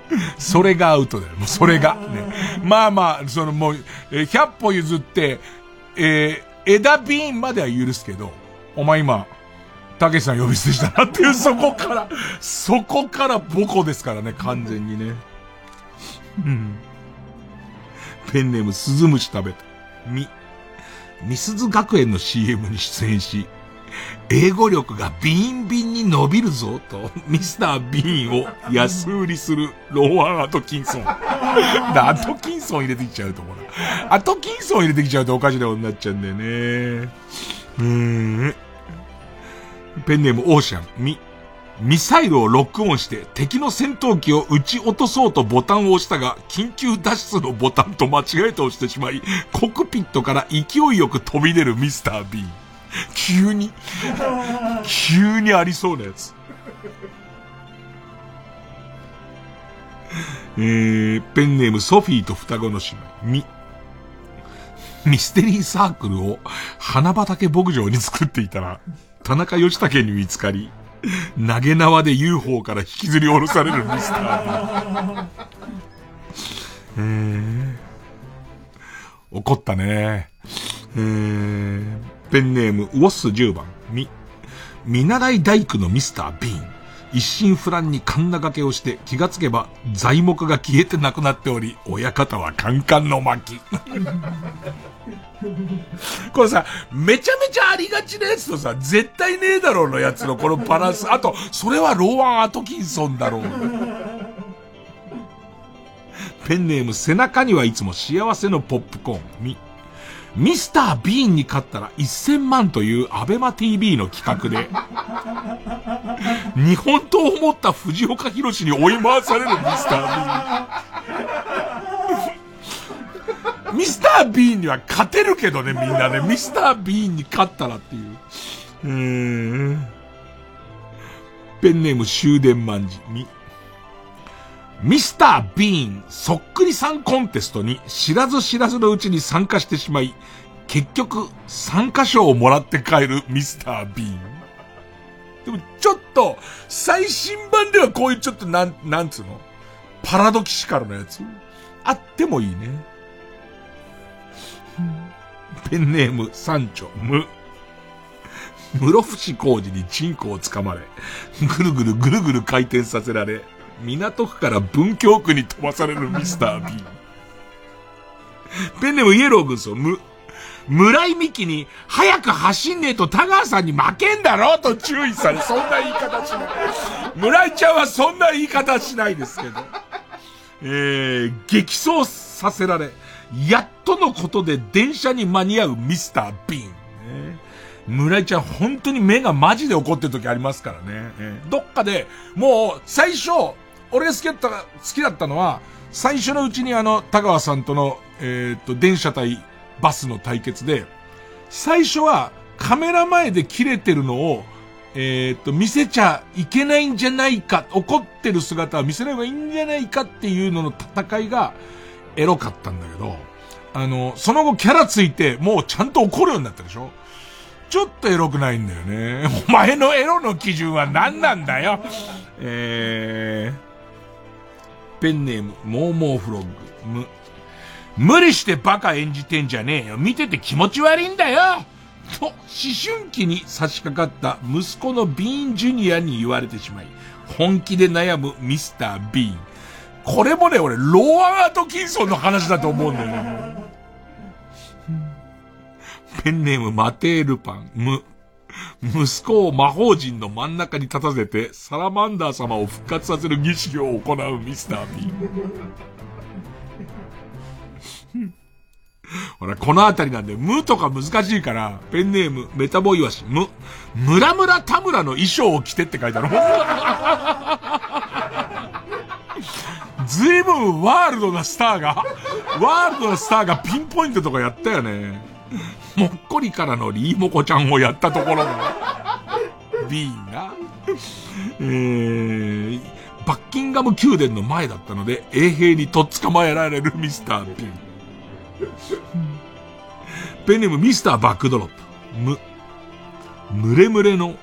それがアウトだよ。もうそれが。ね。まあまあ、そのもう、えー、100歩譲って、えー、枝ビーンまでは許すけど、お前今、たけしさん呼び捨てしたなっていう、そこから、そこからボコですからね、完全にね。うん。ペンネーム、鈴虫食べた。み。ミスズ学園の CM に出演し、英語力がビンビンに伸びるぞ、と、ミスター・ビーンを安売りするローアン・アトキンソン。アトキンソン入れてきちゃうと思うな。アトキンソン入れてきちゃうとおかしなことになっちゃうんだよね。うん。ペンネームオーシャン、ミ。ミサイルをロックオンして敵の戦闘機を撃ち落とそうとボタンを押したが、緊急脱出のボタンと間違えて押してしまい、コクピットから勢いよく飛び出るミスター・ビーン。急に、急にありそうなやつ。えー、ペンネームソフィーと双子の姉妹、ミ。ミステリーサークルを花畑牧場に作っていたら、田中義武に見つかり、投げ縄で UFO から引きずり下ろされるミスター。えー、怒ったね。えー、ペンネーム、ウォッス10番、み、見習い大工のミスター・ビーン。一心不乱にカンナ掛けをして気がつけば材木が消えてなくなっており、親方はカンカンの巻。これさ、めちゃめちゃありがちなやつとさ、絶対ねえだろうのやつのこのバランス。あと、それはローワン・アトキンソンだろう。ペンネーム背中にはいつも幸せのポップコーン。み、ミスター・ビーンに勝ったら1000万というアベマ TV の企画で、日本刀を持った藤岡弘に追い回されるミスター・ビーン。ミスター・ビーンには勝てるけどね、みんなね。ミスター・ビーンに勝ったらっていう。うーん。ペンネーム終電万事。ミスター・ビーンそっくりさんコンテストに知らず知らずのうちに参加してしまい、結局参加賞をもらって帰るミスター・ビーン。でもちょっと、最新版ではこういうちょっとなん、なんつうの？パラドキシカルなやつ？あってもいいね。ペンネーム、三丁、無。室伏工事にチンコをつかまれ、ぐるぐるぐるぐる回転させられ、港区から文京区に飛ばされるミスター B。ペンネムイエロー軍曹、無。村井美樹に、早く走んねえと田川さんに負けんだろと注意され、そんな言い方しない。村井ちゃんはそんな言い方しないですけど。えー、激走させられ、やっとのことで電車に間に合うミスター・ビン。村井ちゃん本当に目がマジで怒ってる時ありますからね。どっかで、もう最初、俺が好きだった、好きだったのは、最初のうちにあの、田川さんとの、えー、っと、電車対バスの対決で、最初はカメラ前で切れてるのを、えー、っと、見せちゃいけないんじゃないか、怒ってる姿は見せない方がいいんじゃないかっていうのの戦いがエロかったんだけど、あの、その後キャラついてもうちゃんと怒るようになったでしょ？ちょっとエロくないんだよね。お前のエロの基準は何なんだよ？えー、ペンネーム、モーモーフロッグ、む、無理してバカ演じてんじゃねえよ。見てて気持ち悪いんだよと、思春期に差し掛かった息子のビーンジュニアに言われてしまい、本気で悩むミスター・ビーン。これもね、俺、ローアン・アトキンソンの話だと思うんだよね。ペンネーム、マテールパン、む。息子を魔法陣の真ん中に立たせて、サラマンダー様を復活させる儀式を行うミスター・ビーン。ほら、このあたりなんで、無とか難しいから、ペンネーム、メタボイワシ、無、ムラムラ田村の衣装を着てって書いてある。ずいぶんワールドなスターが、ワールドなスターがピンポイントとかやったよね。もっこりからのリーモコちゃんをやったところが、ビーンが、えー、バッキンガム宮殿の前だったので、衛兵にとっ捕まえられるミスター・ビーン。ペンネームミスターバックドロップ。む、むれむれの、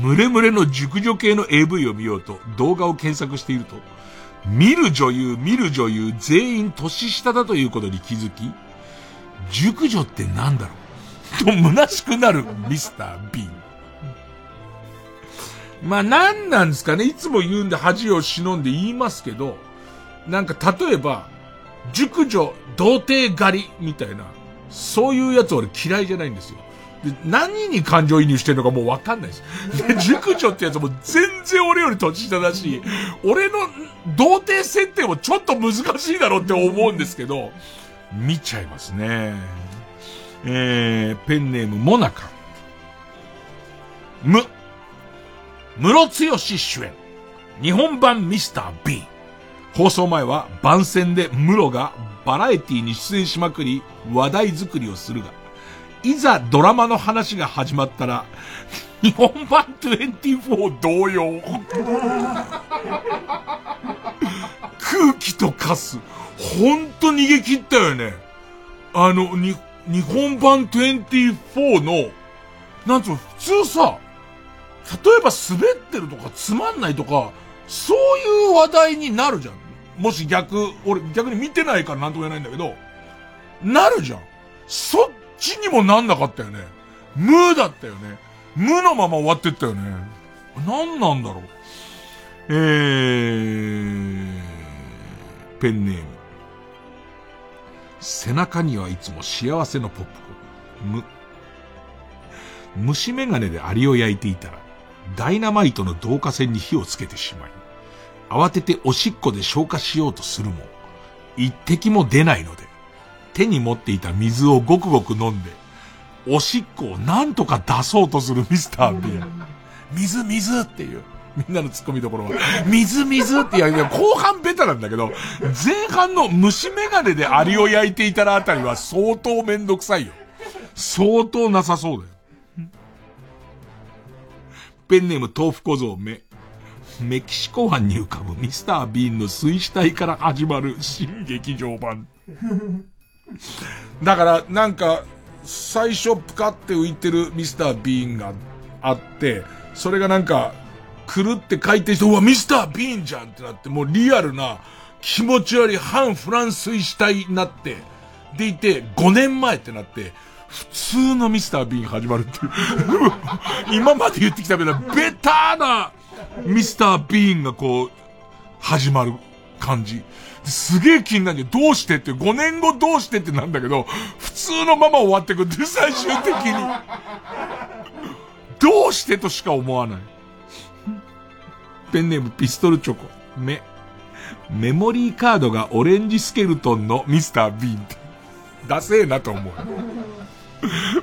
むれむれの熟女系の AV を見ようと動画を検索していると、見る女優、見る女優、全員年下だということに気づき、熟女ってなんだろう？と虚しくなるミスター・ビーン。まあ何なんですかね？いつも言うんで恥を忍んで言いますけど、なんか例えば、熟女、童貞狩りみたいな、そういうやつ俺嫌いじゃないんですよ。で、何に感情移入してるのかもうわかんないです。で、熟女ってやつも全然俺より年下だし、俺の童貞設定もちょっと難しいだろうって思うんですけど、見ちゃいますね。えー、ペンネームモナカ。む、ムロツヨシ主演。日本版ミスター B。放送前は番宣でムロがバラエティに出演しまくり話題作りをするが、いざドラマの話が始まったら、日本版24同様。空気とカス。ほんと逃げ切ったよね。あの、に、日本版24の、なんつうの、普通さ、例えば滑ってるとかつまんないとか、そういう話題になるじゃん。もし逆、俺逆に見てないからなんとも言えないんだけど、なるじゃん。そっちにもなんなかったよね。無だったよね。無のまま終わってったよね。何なんだろう。えー、ペンネーム。背中にはいつも幸せのポップコーン。無。虫眼鏡でアリを焼いていたら、ダイナマイトの導火線に火をつけてしまい、慌てておしっこで消化しようとするも、一滴も出ないので、手に持っていた水をごくごく飲んで、おしっこをなんとか出そうとするミスター B。水水っていう。みんなの突っ込みどころは、水水って言う後半ベタなんだけど、前半の虫眼鏡でアリを焼いていたらあたりは相当めんどくさいよ。相当なさそうだよ。ペンネーム豆腐小僧目。メキシコ湾に浮かぶミスター・ビーンの水死体から始まる新劇場版。だから、なんか、最初プカって浮いてるミスター・ビーンがあって、それがなんか、狂って回転して、うわ、ミスター・ビーンじゃんってなって、もうリアルな、気持ち悪い反フランス医師体になって、でいて、5年前ってなって、普通のミスター・ビーン始まるっていう 今まで言ってきたけど、ベターなミスター・ビーンがこう、始まる感じ。すげえ気になるんどうしてって、5年後どうしてってなんだけど、普通のまま終わってくんで、最終的に。どうしてとしか思わない。ペンネームピストルチョコ。目。メモリーカードがオレンジスケルトンのミスター・ビーンって。ダセえなと思う。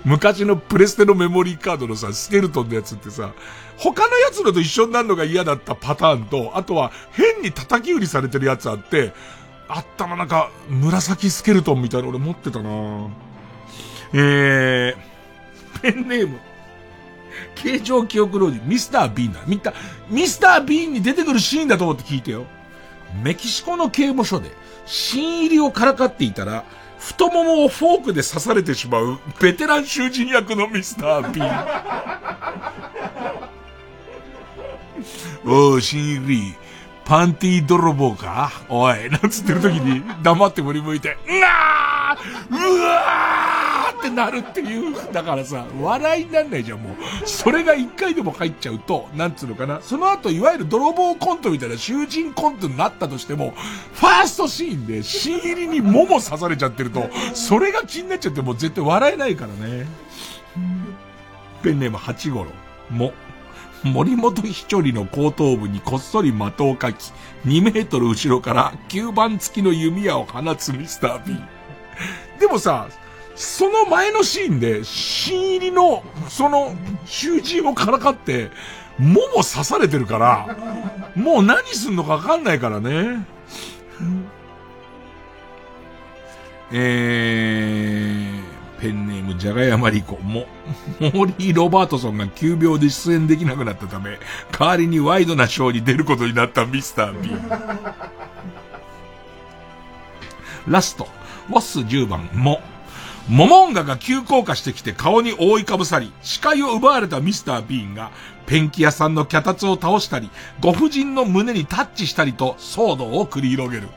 昔のプレステのメモリーカードのさ、スケルトンのやつってさ、他のやつのと一緒になるのが嫌だったパターンと、あとは変に叩き売りされてるやつあって、あったな、なんか、紫スケルトンみたいなの俺持ってたなえー、ペンネーム。形状記憶老人、ミスター・ビーンだ。みた、ミスター・ビーンに出てくるシーンだと思って聞いてよ。メキシコの刑務所で、新入りをからかっていたら、太ももをフォークで刺されてしまう、ベテラン囚人役のミスター・ビーン。おう、新入り、パンティ泥棒か？おい、なんつってる時に、黙って振り向いて、うわーうわーってなるっていう。だからさ、笑いになんないじゃん、もう。それが一回でも入っちゃうと、なんつうのかな。その後、いわゆる泥棒コントみたいな囚人コントになったとしても、ファーストシーンで、新入りに桃刺されちゃってると、それが気になっちゃってもう絶対笑えないからね。ペンネーム八五郎。も。森本ひちょりの後頭部にこっそり的をかき、2メートル後ろから9番付きの弓矢を放つミスター B。でもさ、その前のシーンで、新入りの、その、囚人をからかって、もも刺されてるから、もう何すんのかわかんないからね。えー、ペンネームじゃがやまりこも、モーリー・ロバートソンが急病で出演できなくなったため、代わりにワイドなショーに出ることになったミスター・ビー。ラスト、ワッス10番も、モモンガが急降下してきて顔に覆いかぶさり、視界を奪われたミスター・ビーンが、ペンキ屋さんの脚立を倒したり、ご婦人の胸にタッチしたりと騒動を繰り広げる。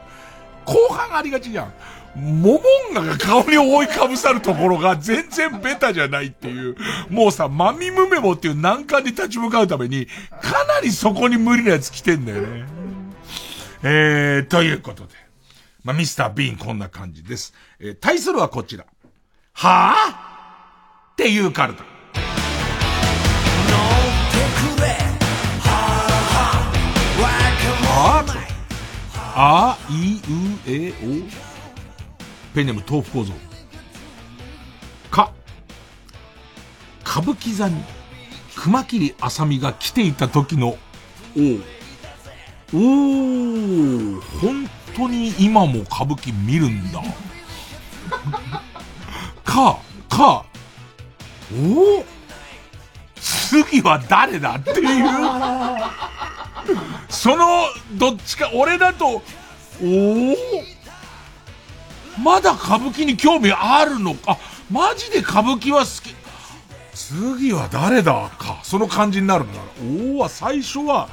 後半ありがちじゃん。モモンガが顔に覆いかぶさるところが全然ベタじゃないっていう。もうさ、マミムメモっていう難関に立ち向かうために、かなりそこに無理なやつ来てんだよね。えー、ということで。まあ、ミスター・ビーンこんな感じです。えー、対するはこちら。はぁ、あ、っていうカルタ。あ、い、う、え、お？ペンネーム豆腐構造。か、歌舞伎座に熊切あさみが来ていた時の、おおお本当に今も歌舞伎見るんだ。か、か、おお次は誰だっていう。その、どっちか、俺だと、おおまだ歌舞伎に興味あるのか。マジで歌舞伎は好き。次は誰だか。その感じになるんだ。おお最初は、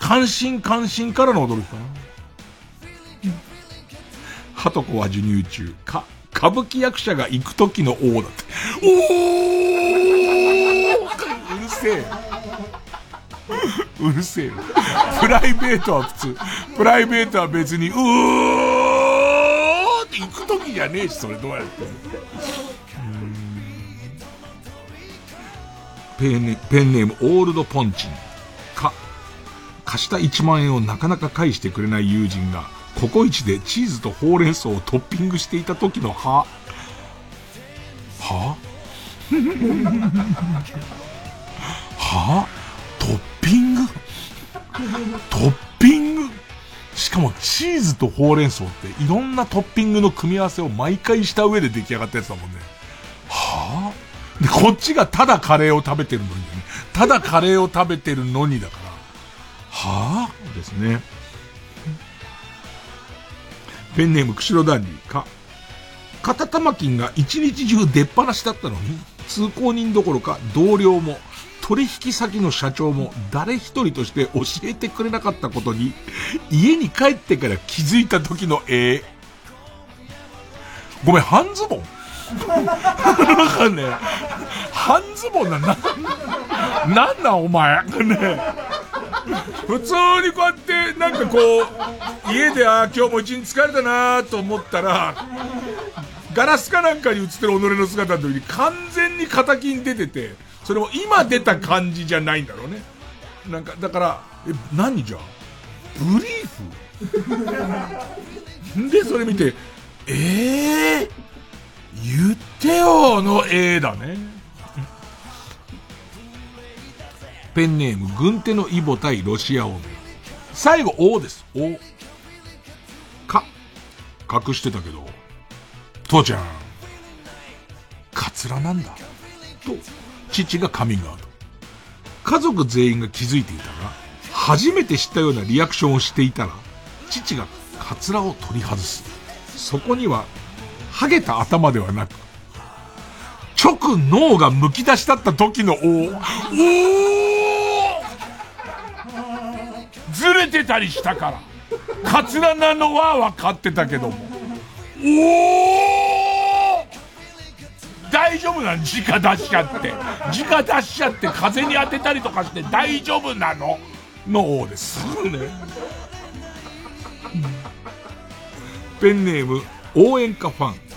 関心関心からの驚きかな。はとこは授乳中。か、歌舞伎役者が行く時の王だって。おおうるせえ。うるせえ。プライベートは普通。プライベートは別に、うー行く時じゃねえし、それどうやって。ペンネペンネームオールドポンチン。か、貸した1万円をなかなか返してくれない友人が、ココイチでチーズとほうれん草をトッピングしていた時の歯。は？は？トッピング？トッピング？しかもチーズとほうれん草っていろんなトッピングの組み合わせを毎回した上で出来上がったやつだもんね。は？ぁ、で、こっちがただカレーを食べてるのに、ただカレーを食べてるのにだから、は？ぁですね。ペンネーム釧路ダンディか。片玉金が一日中出っ放しだったのに、通行人どころか同僚も、取引先の社長も誰一人として教えてくれなかったことに、家に帰ってから気づいた時の絵。ごめん、半ズボン？なんかね、半ズボンな、な、なんなんお前？ね普通にこうやって、なんかこう、家で、あ今日も一日疲れたなと思ったら、ガラスかなんかに映ってる己の姿の時に完全に敵に出てて、それも今出た感じじゃないんだろうね。なんか、だから、え、何じゃ？ブリーフ で、それ見て、ええー、言ってよの絵だね。ペンネーム、軍手のイボ対ロシア王最後、O です。O。か。隠してたけど、父ちゃん、カツラなんだ。と、父がカミングアウト。家族全員が気づいていたが、初めて知ったようなリアクションをしていたら、父がカツラを取り外す。そこには、ハゲた頭ではなく、直脳が剥き出したった時のおおずれてたりしたから。カツラなのは分かってたけども。おお大丈夫なの？直出しちゃって。直出しちゃって風に当てたりとかして大丈夫なの？の王です。ね。ペンネーム、応援歌ファン。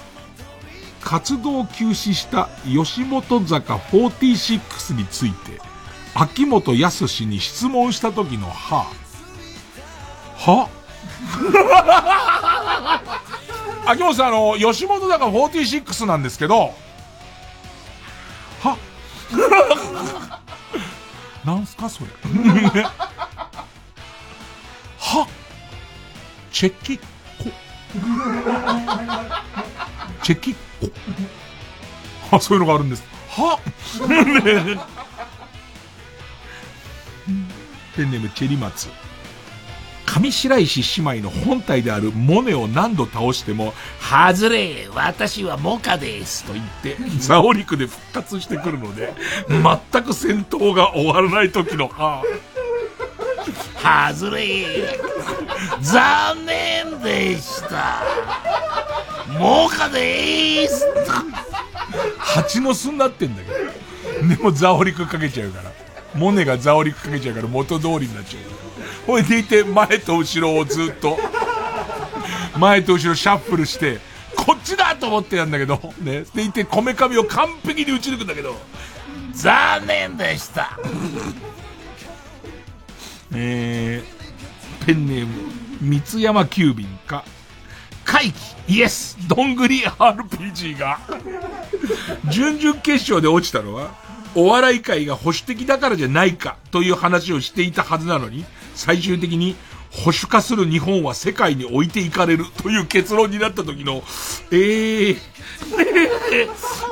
活動休止した吉本坂46について、秋元康に質問した時のは、は？秋元さん、あの、吉本坂46なんですけど、は？なんすかそれ？は？チェキ？コ。チェキ？コ。あ、そういうのがあるんです。は ペンネームチェリマツ。上白石姉妹の本体であるモネを何度倒しても、外れ私はモカですと言って、ザオリクで復活してくるので、全く戦闘が終わらない時の、はあ、外れ残念でしたモカでーす蜂の巣になってんだけど。でもザオリクかけちゃうから。モネがザオリクかけちゃうから元通りになっちゃう。ほいでいて、前と後ろをずっと、前と後ろシャッフルして、こっちだと思ってやんだけど、ね。でいて、こめかみを完璧に打ち抜くんだけど、残念でした。えー、ペンネーム、三山急便か、回帰イエス。どんぐり RPG が、準々決勝で落ちたのは、お笑い界が保守的だからじゃないかという話をしていたはずなのに、最終的に保守化する日本は世界に置いていかれるという結論になった時の、えー、え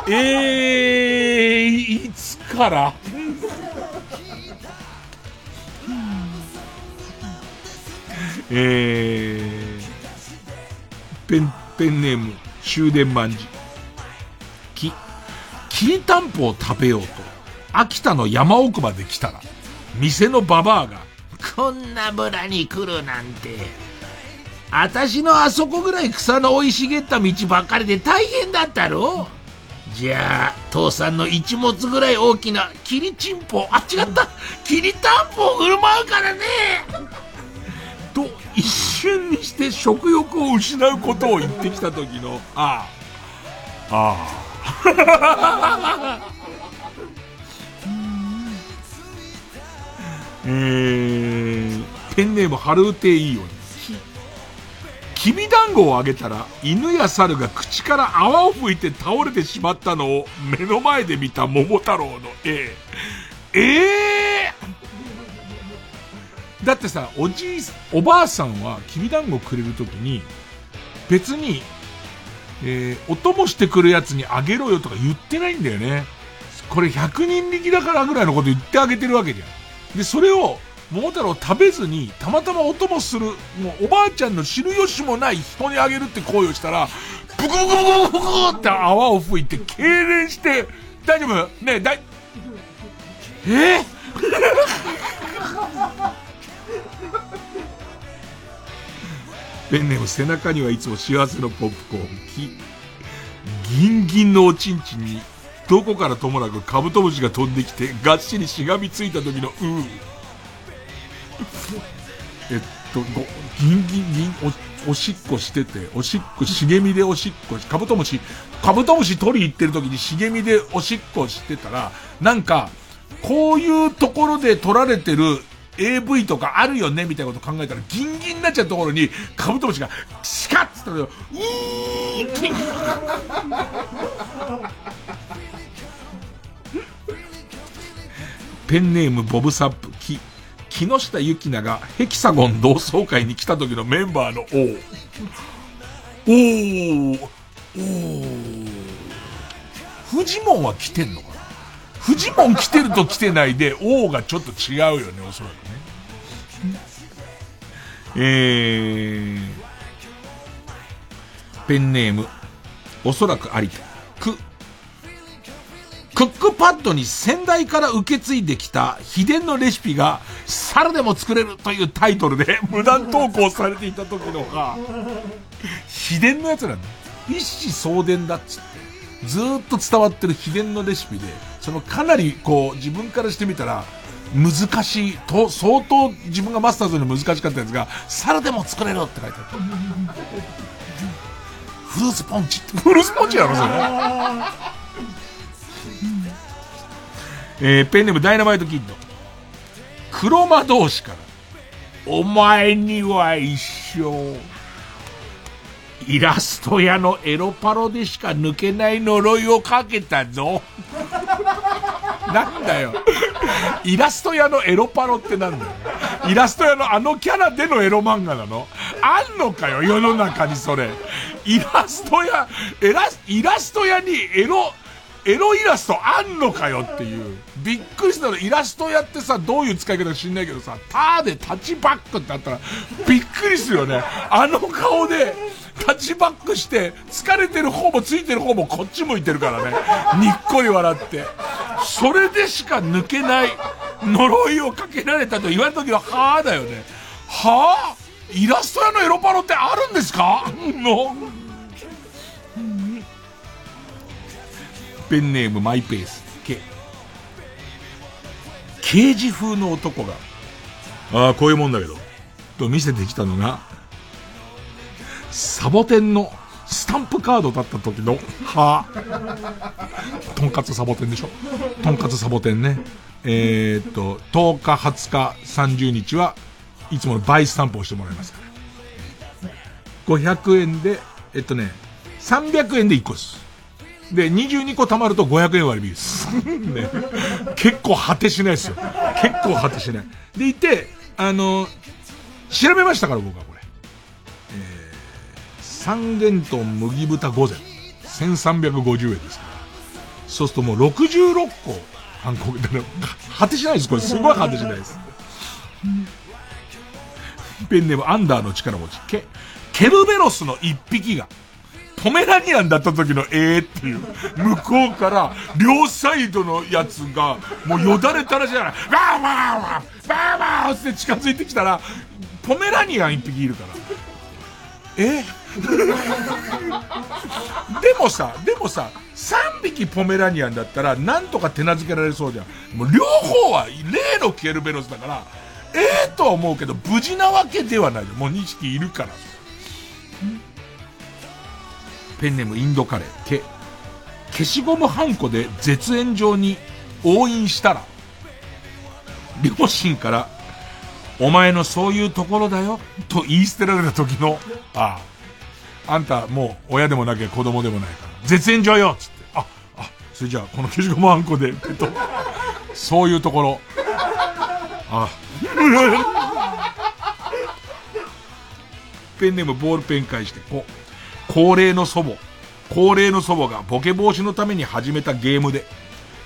ー、えー、いつから？えー、ペン、ペンネーム、終電万事。き、きりたんぽを食べようと、秋田の山奥まで来たら、店のババアが、こんな村に来るなんて。あたしのあそこぐらい草の生い茂った道ばっかりで大変だったろじゃあ、父さんの一物ぐらい大きなキリチンポ、あ、違ったキリタンポを振る舞うからね、一瞬にして食欲を失うことを言ってきた時の、ああ、ああ。えー、ペンネームハルーテイーヨに。きび団子をあげたら、犬や猿が口から泡を吹いて倒れてしまったのを目の前で見た桃太郎の絵。ええー、だってさ、おじい、おばあさんはきび団子くれるときに、別に、えー、お供してくるやつにあげろよとか言ってないんだよね。これ100人力だからぐらいのこと言ってあげてるわけじゃん。で、それを、桃太郎食べずに、たまたまお供する、もうおばあちゃんの知る由もない人にあげるって行為をしたら、ブクブクブクブクって泡を吹いて、痙攣して、大丈夫？ねえ、だい、え？ペンネーム背中にはいつも幸せのポップコーン。きギンギンのおちんちんに、どこからともなくカブトムシが飛んできて、がっしりしがみついた時のうー。えっと、ごギンギンギン、お、おしっこしてて、おしっこ、茂みでおしっこし、カブトムシ、カブトムシ取り行ってる時に茂みでおしっこしてたら、なんか、こういうところで撮られてる AV とかあるよねみたいなこと考えたらギンギンになっちゃうところにカブトムシがシカッつったらうーってペンネームボブサップ木木下ゆきながヘキサゴン同窓会に来た時のメンバーの王おーおーフジモンは来てんのか？フジモン来てると来てないで王がちょっと違うよねおそらくね。えー、ペンネームおそらくありく。クックパッドに先代から受け継いできた秘伝のレシピが猿でも作れるというタイトルで無断投稿されていた時のが秘伝のやつなんだ。一子相伝だっつってずっと伝わってる秘伝のレシピでそのかなりこう自分からしてみたら難しいと相当自分がマスターズに難しかったやつが猿でも作れるって書いてあ フルーツポンチってフルーツポンチやろそれえー、ペンネームダイナマイトキッド。黒魔同士から。お前には一生。イラスト屋のエロパロでしか抜けない呪いをかけたぞ。なんだよ。イラスト屋のエロパロってなんだよ。イラスト屋のあのキャラでのエロ漫画なのあんのかよ、世の中にそれ。イラスト屋、エライラスト屋にエロ、エロイラストあんのかよっていう。びっくりしたの。イラストやってさ、どういう使い方か知んないけどさ、ターでタッチバックってあったら、びっくりするよね。あの顔で、タッチバックして、疲れてる方もついてる方もこっち向いてるからね。にっこり笑って。それでしか抜けない呪いをかけられたと言われた時は、はぁだよね。はぁイラスト屋のエロパロってあるんですか？のペンネームマイペース。刑事風の男が、ああ、こういうもんだけど、と見せてきたのが、サボテンのスタンプカードだった時の、はぁ。とんかつサボテンでしょとんかつサボテンね。えー、っと、10日、20日、30日はいつもの倍スタンプをしてもらいますから。500円で、えっとね、300円で1個です。で、22個貯まると500円割引です。ね、結構果てしないですよ。結構果てしない。でいて、あの、調べましたから僕はこれ。えー、三元豚麦豚御膳。1350円ですから。そうするともう66個、韓国で、果てしないです。これすごい果てしないです。ペンネームアンダーの力持ち。ケ、ケルベロスの一匹が、ポメラニアンだった時のええっていう、向こうから両サイドのやつが、もうよだれたらしいじゃながら、バーバーバーバーバーって近づいてきたら、ポメラニアン一匹いるから。えでもさ、でもさ、3匹ポメラニアンだったら、なんとか手なずけられそうじゃん。もう両方は例のケルベロスだから、ええとは思うけど、無事なわけではない。もう2匹いるから。ペンネームインドカレー、け、消しゴムハンコで絶縁状に押印したら、両親から、お前のそういうところだよ、と言い捨てられた時の、ああ、あんたもう親でもなきゃ子供でもないから、絶縁状よつって、あ、あ、それじゃあこの消しゴムハンコで、えっと、そういうところ、あ、ペンネームボールペン返して、こう、高齢の祖母、高齢の祖母がボケ防止のために始めたゲームで、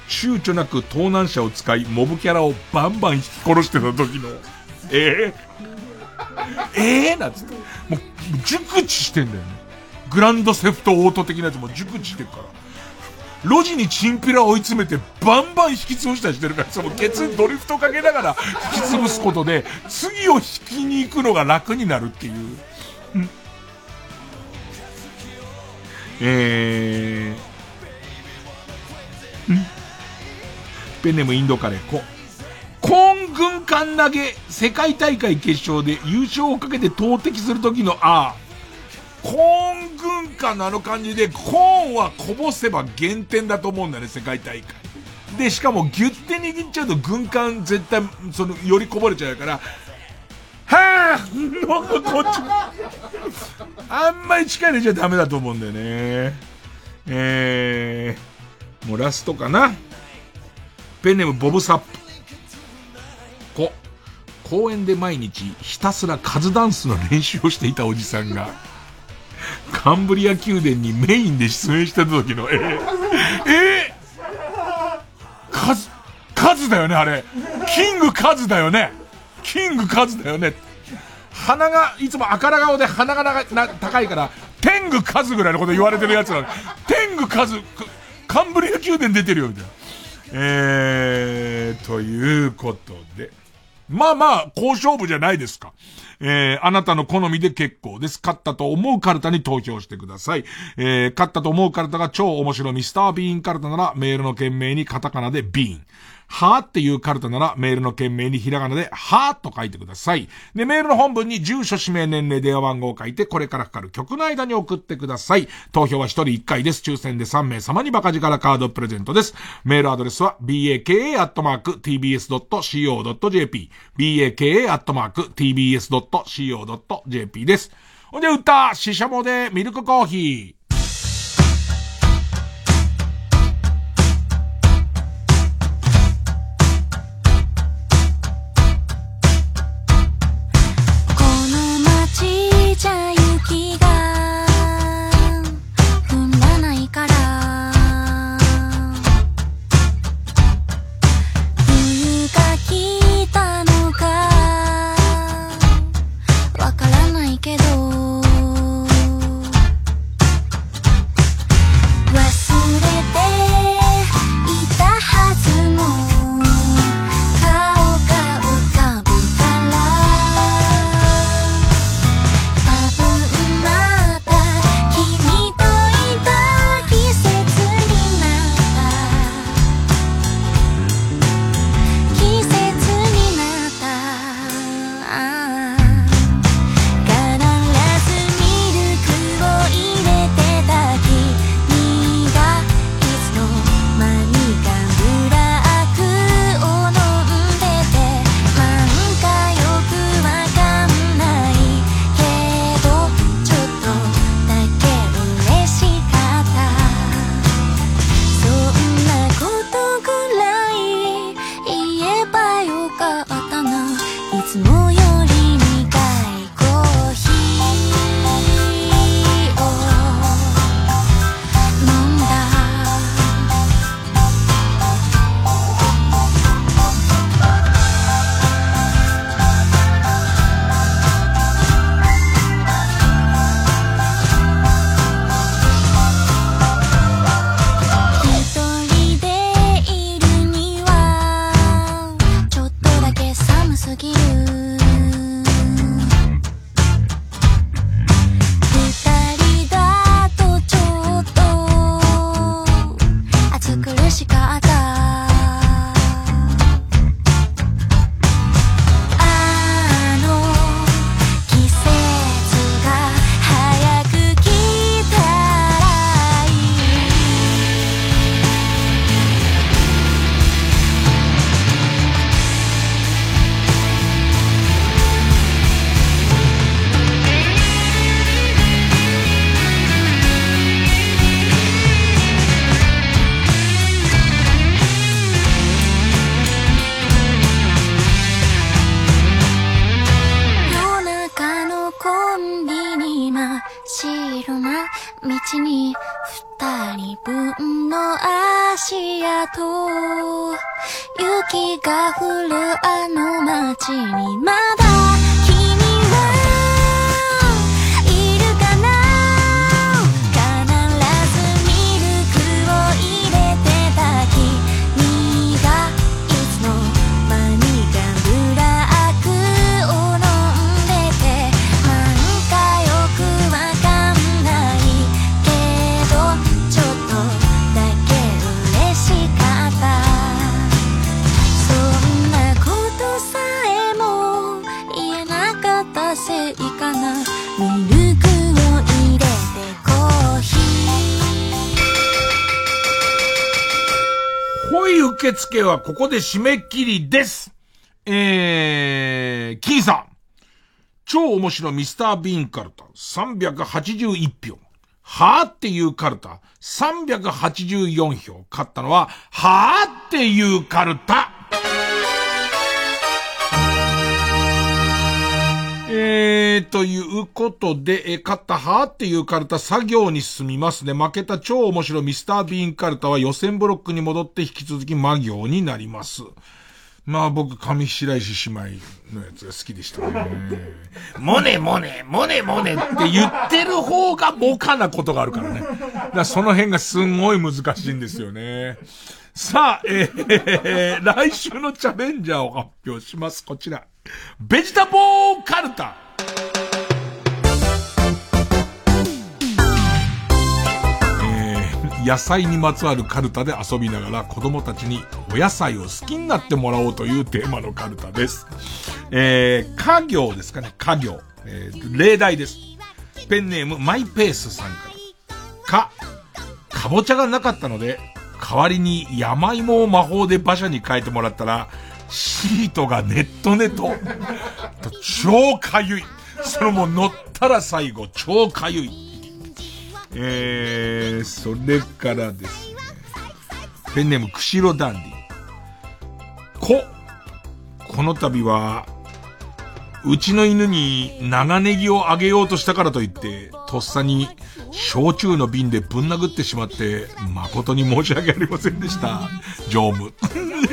躊躇なく盗難車を使い、モブキャラをバンバン引き殺してた時の、ええー、ええー、なんつって、もう、熟知してんだよね。グランドセフトオート的なやつも熟知してるから。路地にチンピラ追い詰めてバンバン引き潰したりしてるから、そのケツドリフトかけながら引き潰すことで、次を引きに行くのが楽になるっていう。うんえー、ペンネームインドカレー、こ、コーン軍艦投げ世界大会決勝で優勝をかけて投擲する時のああ。コーン軍艦のあの感じで、コーンはこぼせば減点だと思うんだね、世界大会。で、しかもギュッて握っちゃうと軍艦絶対、その、よりこぼれちゃうから、はぁ なんかこっち、あんまり力入れちゃダメだと思うんだよね。えー、もうラストかな。ペンネームボブサップ。こ、公園で毎日ひたすらカズダンスの練習をしていたおじさんが、カンブリア宮殿にメインで出演した時の、えー、えー、カズ、カズだよね、あれ。キングカズだよね。キングカズだよね。鼻が、いつも赤ら顔で鼻が長な高いから、天狗カズぐらいのこと言われてるやつなの。天狗カズ、カンブリア宮殿出てるよ、みたいな。えー、ということで。まあまあ、好勝負じゃないですか。えー、あなたの好みで結構です。勝ったと思うカルタに投票してください。えー、勝ったと思うカルタが超面白いミスタービーンカルタならメールの件名にカタカナでビーン。はーっていうカルタならメールの件名にひらがなではーっと書いてください。で、メールの本文に住所、氏名、年齢、電話番号を書いてこれからかかる曲の間に送ってください。投票は1人1回です。抽選で3名様にバカ力カードプレゼントです。メールアドレスは baka.tbs.co.jp baka.tbs.co.jp です。ほんで、歌、シシャモでミルクコーヒー。ここで締め切りです。えー、キーさん。超面白ミスター・ビーンカルタ381票。はーっていうカルタ384票。勝ったのは、はーっていうカルタ。えー、ということで、えー勝ったはーっていうカルタ作業に進みますね。負けた超面白ミスター・ビーンカルタは予選ブロックに戻って引き続き魔行になります。まあ僕、上白石姉妹のやつが好きでしたね。モネモネ、モネモネって言ってる方がモカなことがあるからね。だからその辺がすんごい難しいんですよね。さあ、えー、来週のチャレンジャーを発表します。こちら。ベジタボーカルタ。野菜にまつわるカルタで遊びながら子供たちにお野菜を好きになってもらおうというテーマのカルタです。えー、家業ですかね、家業。えー、例題です。ペンネームマイペースさんから。か、かぼちゃがなかったので、代わりに山芋を魔法で馬車に変えてもらったら、シートがネットネット。超かゆい。それも乗ったら最後、超かゆい。えー、それからですね。ペンネーム、釧路ダンディ。こ、この度は、うちの犬に長ネギをあげようとしたからといって、とっさに焼酎の瓶でぶん殴ってしまって、誠に申し訳ありませんでした。常務。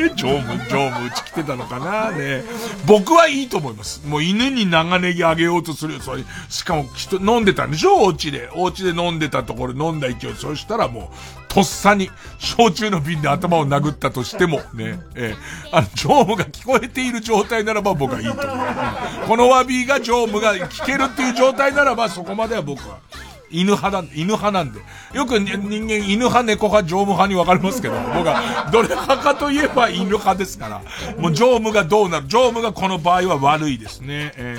ね、常務、常務、うち来てたのかなね。僕はいいと思います。もう犬に長ネギあげようとする。それ、しかも人、飲んでたんでしょ？お家で。お家で飲んでたところ飲んだ勢い。そしたらもう、とっさに、焼酎の瓶で頭を殴ったとしても、ね、えーあの、常務が聞こえている状態ならば僕はいいと思う。この詫びが常務が聞けるっていう状態ならばそこまでは僕は。犬派だ、犬派なんで。よく人間犬派、猫派、常務派に分かりますけど、僕はどれ派かといえば犬派ですから。もう常務がどうなる常務がこの場合は悪いですね。え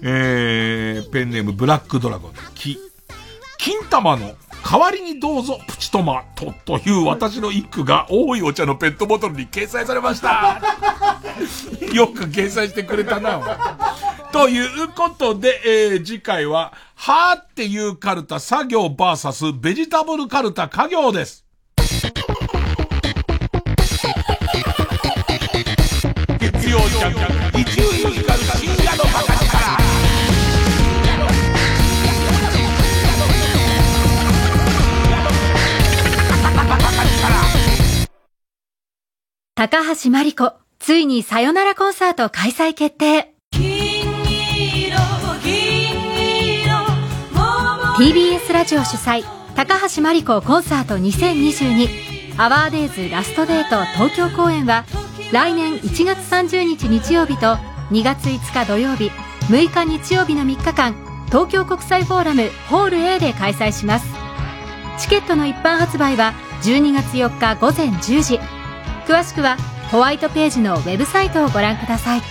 ー、えー、ペンネームブラックドラゴン。木、金玉の代わりにどうぞプチトマトという私の一句が多いお茶のペットボトルに掲載されました。よく掲載してくれたな。ということで、えー次回は、はーっていうカルタ作業バーサスベジタブルカルタ家業です。月曜ジャンク、一流高橋真理子、ついにさよならコンサート開催決定。TBS ラジオ主催、高橋真理子コンサート2022アワーデイズラストデート東京公演は来年1月30日日曜日と2月5日土曜日、6日日曜日の3日間、東京国際フォーラムホール A で開催します。チケットの一般発売は12月4日午前10時。詳しくはホワイトページのウェブサイトをご覧ください。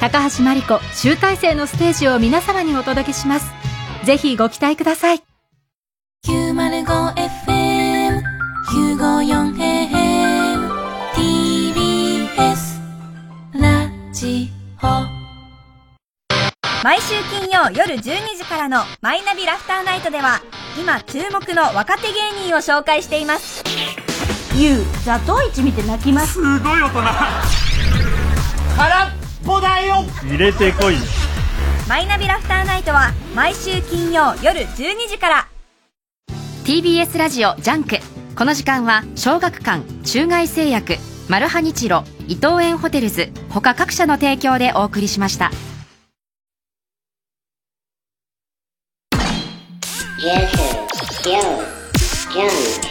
高橋真理子集大成のステージを皆様にお届けします。ぜひご期待ください。905FM 954AM TBS ラジオ毎週金曜夜12時からのマイナビラフターナイトでは今注目の若手芸人を紹介していますゆうザトウイチ見て泣きます。すごい大人。空っぽだよ。入れてこいマイナビラフターナイトは毎週金曜夜12時から。TBS ラジオジャンク。この時間は小学館中外製薬マルハニチロ伊藤園ホテルズ他各社の提供でお送りしました。Yo, Junk, Izzy the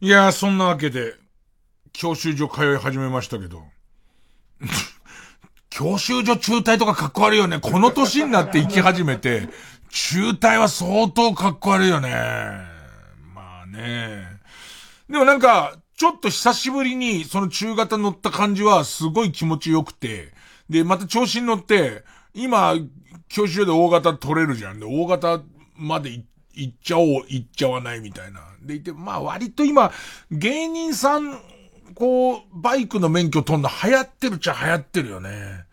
いやー、そんなわけで、教習所通い始めましたけど。教習所中退とかかっこ悪いよね。この年になって行き始めて、中退は相当かっこ悪いよね。まあね。でもなんか、ちょっと久しぶりにその中型乗った感じはすごい気持ちよくて、で、また調子に乗って、今、教習所で大型取れるじゃん。で、大型までい行っちゃおう、行っちゃわないみたいな。でいて、まあ割と今、芸人さん、こう、バイクの免許取んの流行ってるっちゃ流行ってるよね。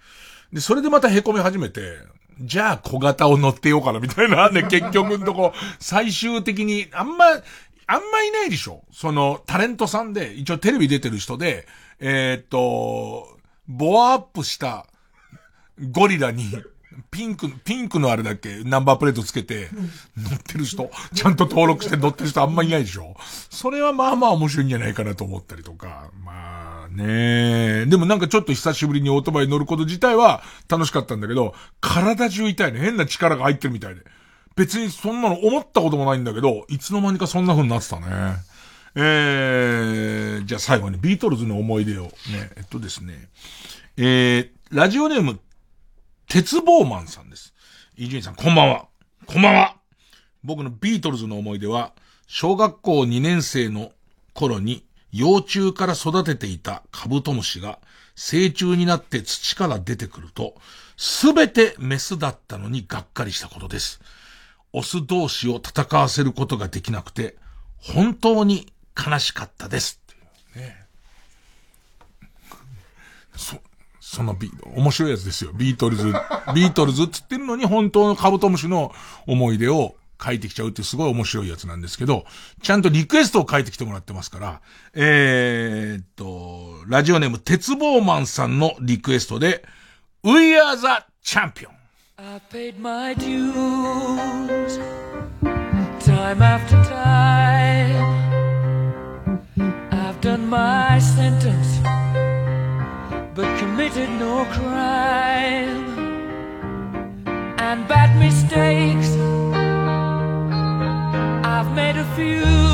で、それでまた凹み始めて、じゃあ小型を乗ってようかなみたいな。ね、結局んとこ、最終的に、あんま、あんまいないでしょその、タレントさんで、一応テレビ出てる人で、えーっと、ボアアップしたゴリラに、ピンク、ピンクのあれだっけナンバープレートつけて、乗ってる人、ちゃんと登録して乗ってる人あんまいないでしょそれはまあまあ面白いんじゃないかなと思ったりとか。まあねでもなんかちょっと久しぶりにオートバイ乗ること自体は楽しかったんだけど、体中痛いね。変な力が入ってるみたいで。別にそんなの思ったこともないんだけど、いつの間にかそんな風になってたね。えー、じゃあ最後にビートルズの思い出をね、えっとですね、えー、ラジオネーム、鉄棒マンさんです。伊集院さん、こんばんは。こんばんは。僕のビートルズの思い出は、小学校2年生の頃に幼虫から育てていたカブトムシが成虫になって土から出てくると、すべてメスだったのにがっかりしたことです。オス同士を戦わせることができなくて、本当に悲しかったです。ねそ、そのビ、面白いやつですよ。ビートルズ、ビートルズって言ってるのに本当のカブトムシの思い出を書いてきちゃうってすごい面白いやつなんですけど、ちゃんとリクエストを書いてきてもらってますから、えーっと、ラジオネーム鉄棒マンさんのリクエストで、We are the champion! I paid my dues time after time. My sentence, but committed no crime. And bad mistakes, I've made a few.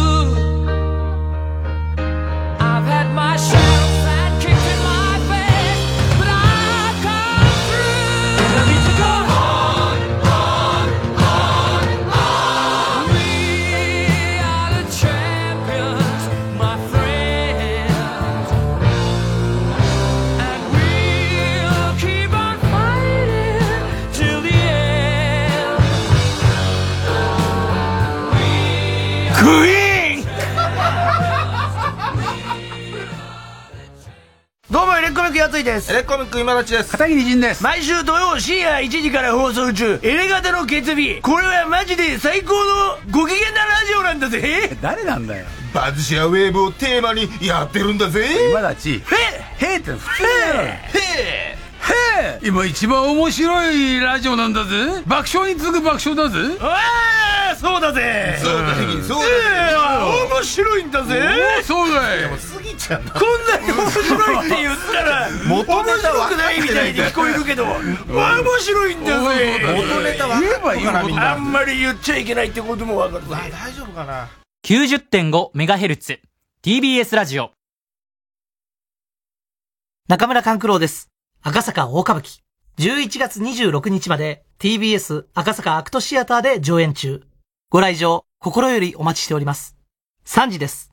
もエレコミックやついです。エレコミック今立ちです。片桐仁です。毎週土曜深夜1時から放送中。エレガタの決日これはマジで最高のご機嫌なラジオなんだぜ。誰なんだよ。バズシアウェーブをテーマにやってるんだぜ。今立ち。へえへえって普通へえへえ今一番面白いラジオなんだぜ。爆笑に次ぐ爆笑だぜ。ああそうだぜ。そうだねそうだねええ面白いんだぜ。そうだいちゃうなこんなに面白いって言ったら元ネタ面白くないみたいに聞こえるけどまあ面白いんだぜ元ネタ分言えばかるのあんまり言っちゃいけないってことも分かるぜ大丈夫かな 90.5MHz TBS ラジオ中村勘九郎です。赤坂大歌舞伎。11月26日まで TBS 赤坂アクトシアターで上演中。ご来場、心よりお待ちしております。3時です。